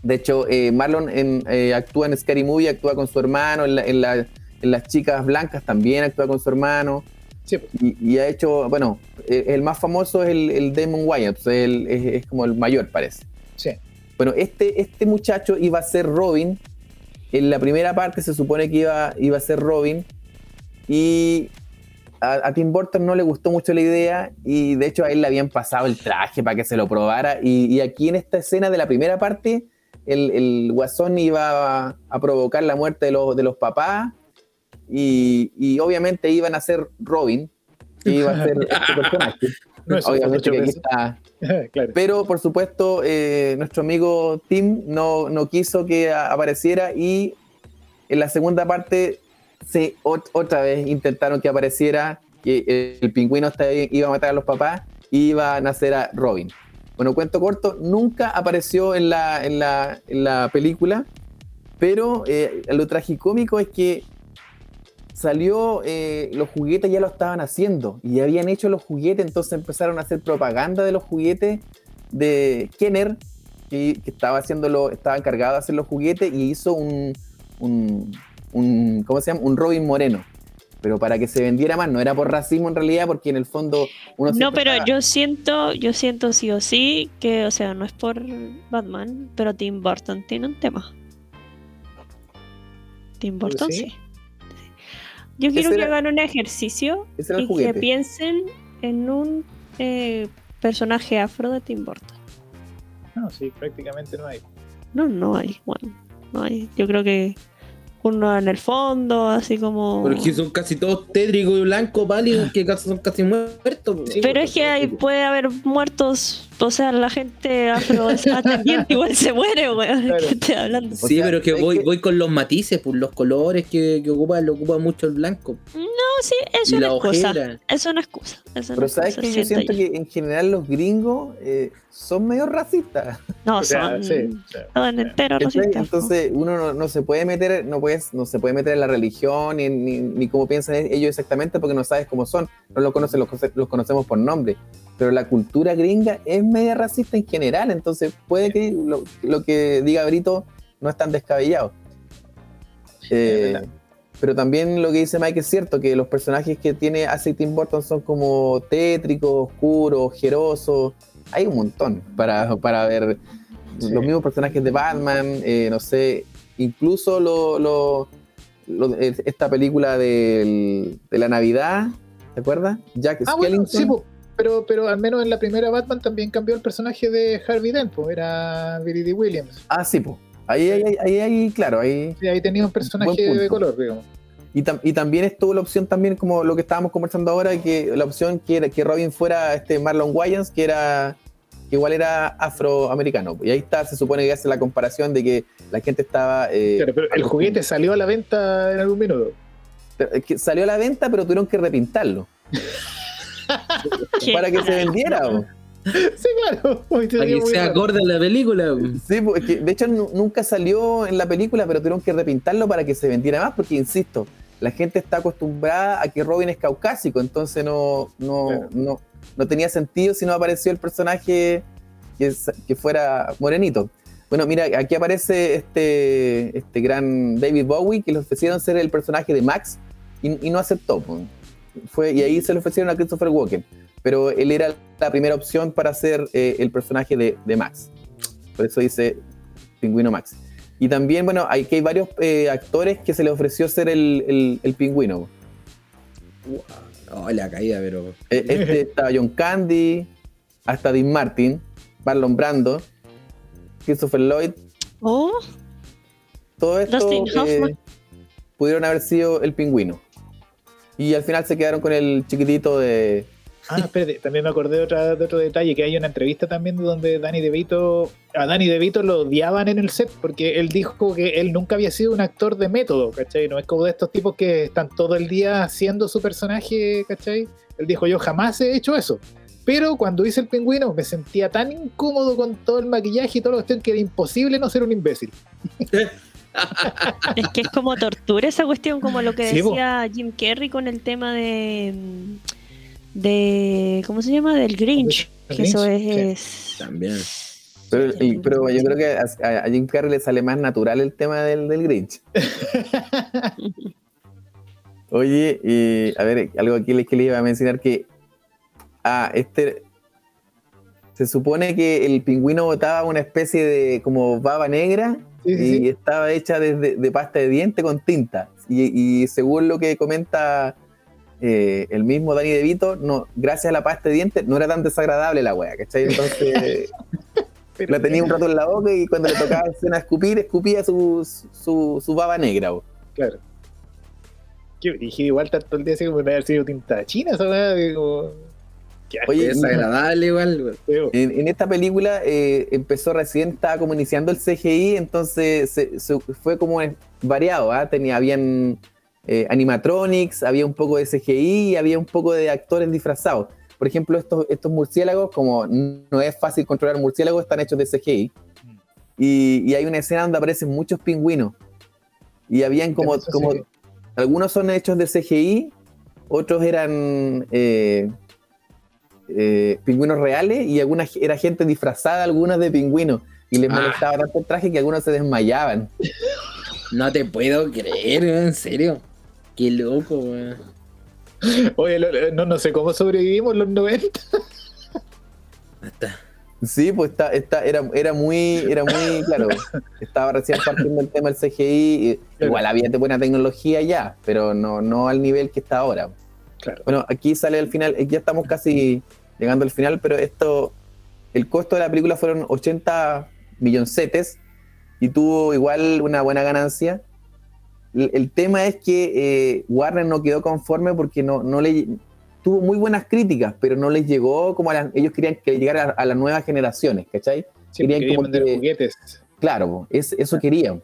De hecho, eh, Marlon en, eh, actúa en Scary Movie, actúa con su hermano, en, la- en la- en Las Chicas Blancas también actúa con su hermano. Sí. Y, y ha hecho, bueno, eh, el más famoso es el, el Damon Wayans, el- es, es como el mayor, parece. Sí. Bueno, este, este muchacho iba a ser Robin. En la primera parte se supone que iba, iba a ser Robin. Y a, a Tim Burton no le gustó mucho la idea. Y de hecho a él le habían pasado el traje para que se lo probara. Y, y aquí en esta escena de la primera parte, el, el guasón iba a, a provocar la muerte de los, de los papás. Y, y obviamente iban a ser Robin. que iba a ser este personaje. No es obviamente que aquí está, claro. pero por supuesto, eh, nuestro amigo Tim no, no quiso que apareciera y en la segunda parte se ot- otra vez intentaron que apareciera, que el pingüino iba a matar a los papás y iba a nacer a Robin. Bueno, cuento corto, nunca apareció en la, en la, en la película, pero eh, lo tragicómico es que salió, eh, los juguetes ya lo estaban haciendo y ya habían hecho los juguetes, entonces empezaron a hacer propaganda de los juguetes de Kenner, que, que estaba haciéndolo, estaba encargado de hacer los juguetes y hizo un, un, un- ¿cómo se llama? Un Robin Moreno. Pero para que se vendiera más, no era por racismo en realidad, porque en el fondo uno No, pero yo siento, yo siento sí o sí que, o sea, no es por Batman, pero Tim Burton tiene un tema. Tim Burton sí? sí. Yo quiero que era- hagan un ejercicio y que piensen en un eh, personaje afro de Tim Burton. No, sí, prácticamente no hay. No, no hay, bueno, no hay. Yo creo que uno en el fondo, así como... Pero es que son casi todos tétricos y blancos, pálidos, que casi son casi muertos. Pero es que hay, puede haber muertos o sea, la gente afrodescendiente igual se muere, weón. Claro. ¿Qué estoy hablando? O Sí, sea, pero que voy, que- voy con los matices, pues los colores que, que ocupa, lo ocupa mucho el blanco. No, sí, es una excusa. Es una excusa. Es una Pero sabes excusa, que yo siento yo. que en general los gringos eh, son medio racistas. No, O sea, son, sí, son enteros racistas. Entonces uno no, no se puede meter, no puedes, no se puede meter en la religión ni, ni, ni cómo piensan ellos exactamente porque no sabes cómo son, no los conoces, los, los conocemos por nombre. Pero la cultura gringa es media racista en general, entonces puede que lo, lo que diga Brito no es tan descabellado. Eh, pero también lo que dice Mike es cierto, que los personajes que tiene hace Tim Burton son como tétricos, oscuros, ojerosos. Hay un montón para, para ver Sí. los mismos personajes de Batman, eh, no sé, incluso lo, lo- lo- esta película del- de la Navidad, ¿te acuerdas? Jack Ah, bueno, Skellington. sí. Pero, pero al menos en la primera Batman también cambió el personaje de Harvey Dent, pues era Billy D. Williams. Ah, sí, pues. Ahí, ahí, ahí, ahí, claro, ahí. Y ahí tenía un personaje de color, digamos. Y, tam- y también estuvo la opción, también como lo que estábamos conversando ahora, que la opción que, era, que Robin fuera este Marlon Wayans, que era que igual era afroamericano. Y ahí está, se supone que hace la comparación de que la gente estaba... eh, Claro, pero el juguete salió a la venta en algún minuto. que salió a la venta, pero tuvieron que repintarlo. para que se vendiera. Sí, claro. Para que sea acorde a la película. Sí, pues, es que, de hecho nu- nunca salió en la película, pero tuvieron que repintarlo para que se vendiera más, porque insisto, la gente está acostumbrada a que Robin es caucásico, entonces no, no, Claro. no, no tenía sentido si no apareció el personaje que, es- que fuera morenito. Bueno, mira, aquí aparece este, este gran David Bowie, que le ofrecieron ser el personaje de Max y, y no aceptó. Fue, y ahí se lo ofrecieron a Christopher Walken, pero él era la primera opción para ser eh, el personaje de, de Max. Por eso dice Pingüino Max. Y también, bueno, hay que hay varios eh, actores que se le ofreció ser el, el- el pingüino. Oh, la caída, pero. Eh, Este estaba John Candy, hasta Dean Martin, Marlon Brando, Christopher Lloyd, Oh, todo esto eh, pudieron haber sido el pingüino. Y al final se quedaron con el chiquitito de. Ah, espérate, también me acordé de, otra- de otro detalle, que hay una entrevista también donde Danny DeVito, a Danny DeVito lo odiaban en el set porque él dijo que él nunca había sido un actor de método, ¿cachai? No es como de estos tipos que están todo el día haciendo su personaje, ¿cachai? Él dijo, yo jamás he hecho eso. Pero cuando hice el pingüino me sentía tan incómodo con todo el maquillaje y todo lo cuestión que era imposible no ser un imbécil. es que es como tortura esa cuestión, como lo que Sí, decía Jim Carrey con el tema de. de ¿Cómo se llama? Del Grinch. Que eso es. sí. También. Pero, y- pero yo creo que a, a Jim Carrey le sale más natural el tema del, del Grinch. Oye, y, a ver, algo aquí les- que les iba a mencionar que. Ah, este. Se supone que el pingüino botaba una especie de como baba negra Sí, y sí. estaba hecha de, de- de pasta de diente con tinta. Y, y según lo que comenta eh, el mismo Danny DeVito, no, gracias a la pasta de diente no era tan desagradable la wea, ¿cachai? Entonces la tenía un rato en la boca y cuando le tocaba escena escupir, escupía su, su, su baba negra. bo. Claro. Qué brígido, igual tanto el día así como de haber sido tinta china, esa qué Oye, Es agradable igual. En, en esta película eh, empezó recién, estaba como iniciando el CGI, entonces se- se- fue como variado, ¿ah? Tenía, habían eh, animatronics, había un poco de CGI y había un poco de actores disfrazados. Por ejemplo, estos, estos murciélagos, como no es fácil controlar murciélagos, están hechos de CGI. Y, y hay una escena donde aparecen muchos pingüinos. Y habían como, algunos son hechos de CGI, otros eran eh, pingüinos reales y algunas era gente disfrazada, algunas de pingüinos. Y les Ah. molestaba tanto el traje que algunos se desmayaban. No te puedo creer, en serio. Qué loco, weón. Oye, lo- lo- no, no sé cómo sobrevivimos los 90. Hasta- Sí, pues está, está, era, era muy, era muy, claro, estaba recién partiendo el tema del CGI. y Igual había de buena tecnología ya, pero no, no al nivel que está ahora. Claro. Bueno, aquí sale al final, ya estamos casi llegando al final, pero esto, el costo de la película fueron 80 milloncetes y tuvo igual una buena ganancia. El, el tema es que eh, Warner no quedó conforme porque no, no le tuvo muy buenas críticas, pero no les llegó como a las- ellos querían que llegara a, a las nuevas generaciones, ¿cachai? Sí, Querían querían como que- juguetes. Claro, es, eso querían.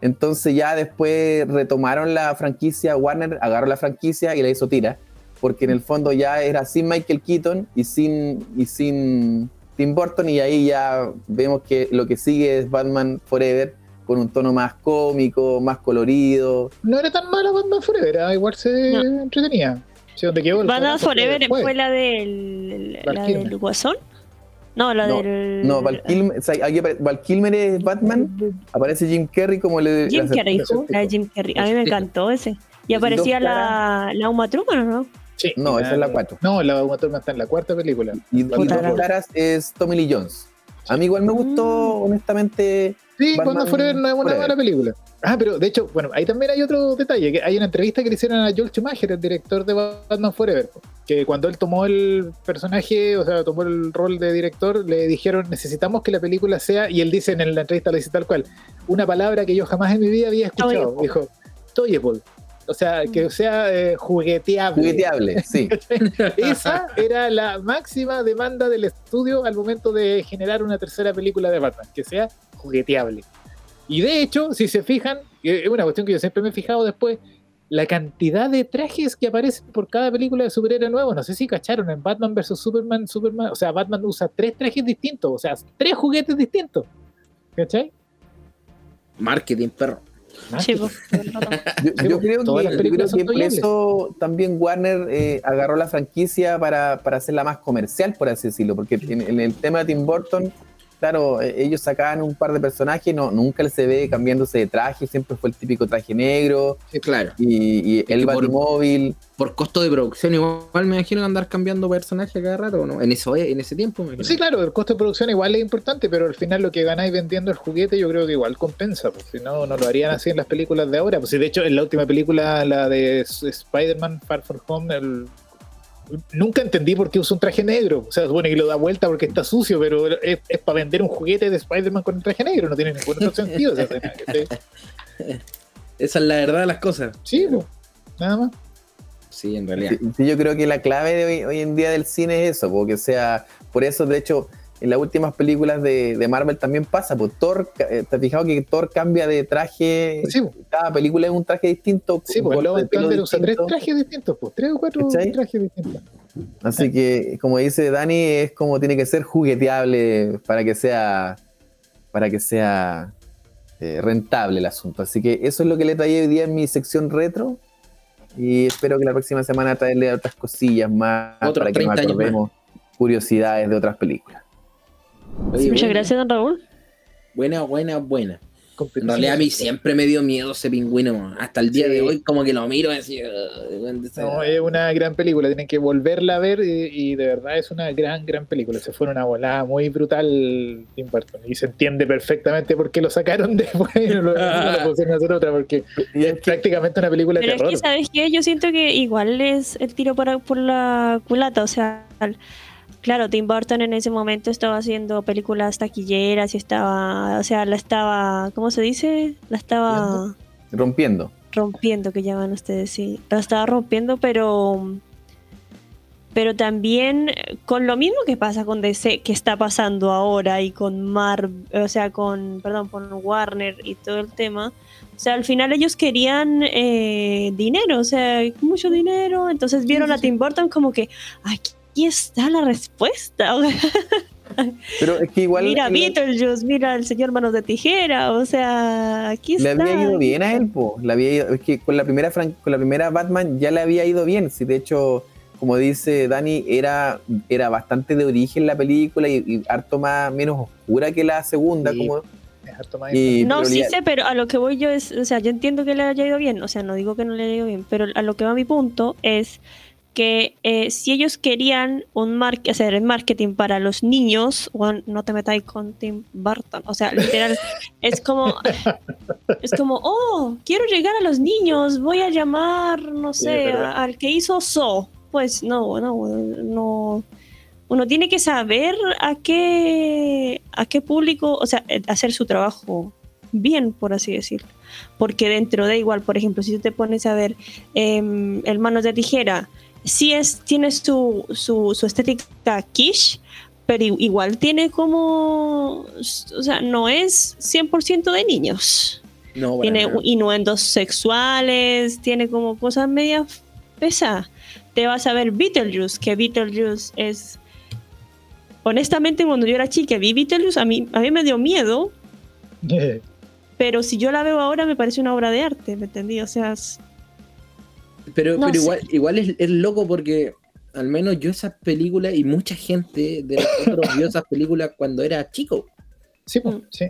Entonces ya después retomaron la franquicia, Warner agarró la franquicia y la hizo tira, porque en el fondo ya era sin Michael Keaton y sin, y sin Tim Burton y ahí ya vemos que lo que sigue es Batman Forever con un tono más cómico, más colorido. No era tan mala Batman Forever, ah, igual se No. entretenía. Sí, donde quedó el Batman Forever después. fue la del, la del Guasón. No, la No, del. No, Val Kilmer, o sea, aquí apare- Val Kilmer es Batman, aparece Jim Carrey como le... Jim Carrey, la de Jim Carrey. A mí me encantó ese. Y aparecía la, la Uma Thurman, ¿no? Sí, No, esa es la cuatro. No, la Uma Thurman está en la cuarta película. Y, y caras es Tommy Lee Jones. A mí igual me gustó, Mm. honestamente, Sí, Batman Batman Forever no es una mala película. Ah, pero de hecho, bueno, ahí también hay otro detalle, que hay una entrevista que le hicieron a Joel Schumacher, el director de Batman Forever, que cuando él tomó el personaje, o sea, tomó el rol de director, le dijeron, necesitamos que la película sea, y él dice en la entrevista, lo dice tal cual, una palabra que yo jamás en mi vida había escuchado, Toyable. dijo, toyable, o sea, que sea eh, jugueteable. jugueteable, sí. Esa era la máxima demanda del estudio al momento de generar una tercera película de Batman, que sea jugueteable. Y de hecho, si se fijan, es una cuestión que yo siempre me he fijado después, la cantidad de trajes que aparecen por cada película de superhéroe nuevo, no sé si cacharon, en Batman vs. Superman, Superman, o sea, Batman usa tres trajes distintos, o sea, tres juguetes distintos. ¿Cachai? Marketing, perro. Sí. Yo, creo que, yo creo que por eso también Warner eh, agarró la franquicia para, para hacerla más comercial, por así decirlo, porque en, en el tema de Tim Burton, claro, eh, ellos sacaban un par de personajes, no, nunca se ve cambiándose de traje, siempre fue el típico traje negro Claro. y, y el que por-. Por costo de producción, igual me imagino andar cambiando personaje cada rato, ¿o ¿no? En, eso, en ese tiempo. me imagino. Sí, claro, el costo de producción igual es importante, pero al final lo que ganáis vendiendo el juguete yo creo que igual compensa, pues si no, no lo harían así en las películas de ahora. Pues si de hecho en la última película, la de Spider-Man Far From Home, el- nunca entendí por qué usa un traje negro. O sea, supone que lo da vuelta porque está sucio, pero es, para vender un juguete de Spider-Man con el traje negro, no tiene ningún otro sentido esa escena, ¿cachai? Esa es la verdad de las cosas. Sí, pues, nada más. Sí, en realidad. Sí, yo creo que la clave de hoy, hoy en día del cine es eso, porque sea, por eso de hecho en las últimas películas de, de Marvel también pasa, pues Thor, eh, ¿te has fijado que Thor cambia de traje? Sí. Cada película es un traje distinto. Sí, pues Love Thunder usa tres trajes distintos, pues tres o cuatro ¿Cachai? trajes distintos. Así que, como dice Dani, es como tiene que ser jugueteable para que sea, para que sea eh, rentable el asunto. Así que eso es lo que le traía hoy día en mi sección retro. Y espero que la próxima semana traerle otras cosillas más Otros para que nos 30 años acordemos curiosidades de otras películas. Oye, Muchas gracias, don Raúl. Buena, buena, buena. En realidad a mí siempre me dio miedo ese pingüino. Hasta el día Sí. de hoy como que lo miro y así... "Ugh, bueno, esa- No, es una gran película, tienen que volverla a ver y, y de verdad es una gran, gran película. Se fue una volada muy brutal Tim Burton y se entiende perfectamente por qué lo sacaron después y no lo, no lo pusieron a hacer otra porque es prácticamente una película de Pero es terror. que, ¿sabes qué? Yo siento que igual es el tiro por, por la culata. O sea, al- claro, Tim Burton en ese momento estaba haciendo películas taquilleras y estaba, o sea, la estaba, ¿cómo se dice? La estaba Rompiendo. rompiendo, que llaman ustedes, sí. La estaba rompiendo, pero pero también con lo mismo que pasa con DC, que está pasando ahora y con Mar, o sea, con, perdón, con Warner y todo el tema. O sea, al final ellos querían eh, dinero, o sea, mucho dinero. Entonces vieron a Tim Burton como que aquí está la respuesta. Pero es que igual mira Beetlejuice, mira el señor Manos de Tijera, o sea, aquí le está. había ido bien a él, po. Le había ido- es que con la primera fran- con la primera Batman ya le había ido bien. Si de hecho, como dice Dani, era, era bastante de origen la película y, y harto más menos oscura que la segunda, Sí. como y- No, sí le- sé, pero a lo que voy yo es, o sea, yo entiendo que le haya ido bien, o sea, no digo que no le haya ido bien, pero a lo que va mi punto es que eh, si ellos querían un mar hacer el marketing para los niños, no te metáis con Tim Burton, o sea, literal, es como, es como, oh, quiero llegar a los niños, voy a llamar, no sé, al que hizo So, pues no, no, no, uno tiene que saber a qué, a qué público, o sea, eh, hacer su trabajo bien, por así decirlo. Porque dentro de igual, por ejemplo, si tú te pones a ver em, Hermanos de Tijera, sí es, tiene su, su, su estética quiche, pero igual tiene como, o sea, no es 100% de niños. No, Tiene nada. innuendos sexuales, tiene como cosas medias pesadas. Te vas a ver Beetlejuice, que Beetlejuice es... Honestamente, cuando yo era chica vi Beetlejuice, a mí, a mí me dio miedo, pero si yo la veo ahora me parece una obra de arte, ¿me entendí? O sea, es- Pero, No pero igual, igual es, es loco porque al menos yo esas películas y mucha gente de nosotros vio esas películas cuando era chico. Sí, pues, Mm. sí.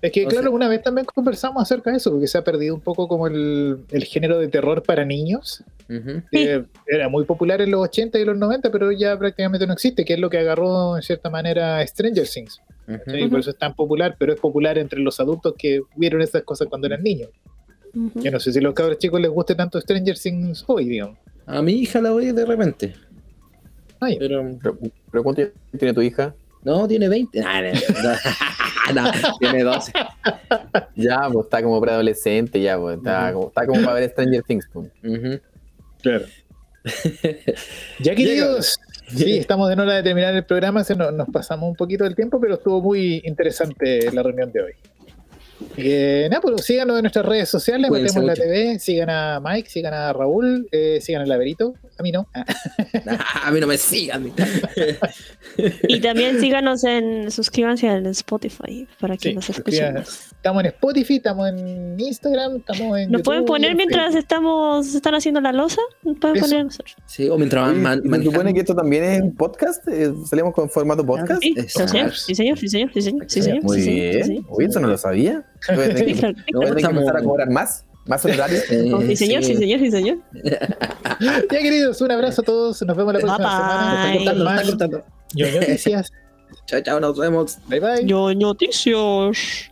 Es que, O claro, sea- una vez también conversamos acerca de eso, porque se ha perdido un poco como el, el género de terror para niños. Que era muy popular en los 80 y los 90, pero ya prácticamente no existe, que es lo que agarró en cierta manera Stranger Things. ¿sí? Por eso es tan popular, pero es popular entre los adultos que vieron esas cosas cuando eran niños. Yo no sé si a los cabros chicos les guste tanto Stranger Things hoy, digamos. A mi hija la voy de repente. Ay, Pero Pero, pero ¿cuánto tiene tu hija? no, tiene 20. Nah, no, no, tiene 12. Ya, pues está como preadolescente, ya, pues está, como, está como para ver Stranger Things. pues. Claro. ya queridos, sí, estamos en hora de terminar el programa, se nos, nos pasamos un poquito del tiempo, pero estuvo muy interesante la reunión de hoy. Que, nada, pues síganos en nuestras redes sociales, Cuídense metemos la mucho. TV, sigan a Mike, sigan a Raúl, eh, sigan al Laberito, a mí no. Ah, A mí no me sigan. Y también síganos en, suscríbanse en Spotify para que Sí, nos escuchen. Estamos en Spotify, estamos en Instagram, estamos en ¿Nos pueden YouTube poner en mientras Facebook. estamos están haciendo la losa? ¿Nos pueden Eso. poner nosotros? Sí, o mientras van man- ¿y ¿Se manejando. supone que esto también es un podcast? Eh, ¿Salimos con formato podcast? Sí, sí, señor, sí, señor, sí, señor, sí, señor, sí, señor, Muy sí, señor, bien. sí, señor. Uy, eso no lo sabía. Que, No, que estamos- empezar a cobrar más, más honorarios. Eh, Sí, señor, sí, señor, sí, señor. Ya, queridos, un abrazo a todos. Nos vemos la próxima Bye, semana. bye. Está cortando, Más está cortando. ñoño noticias. Chao, chao, nos vemos. Bye bye. Yo noticias.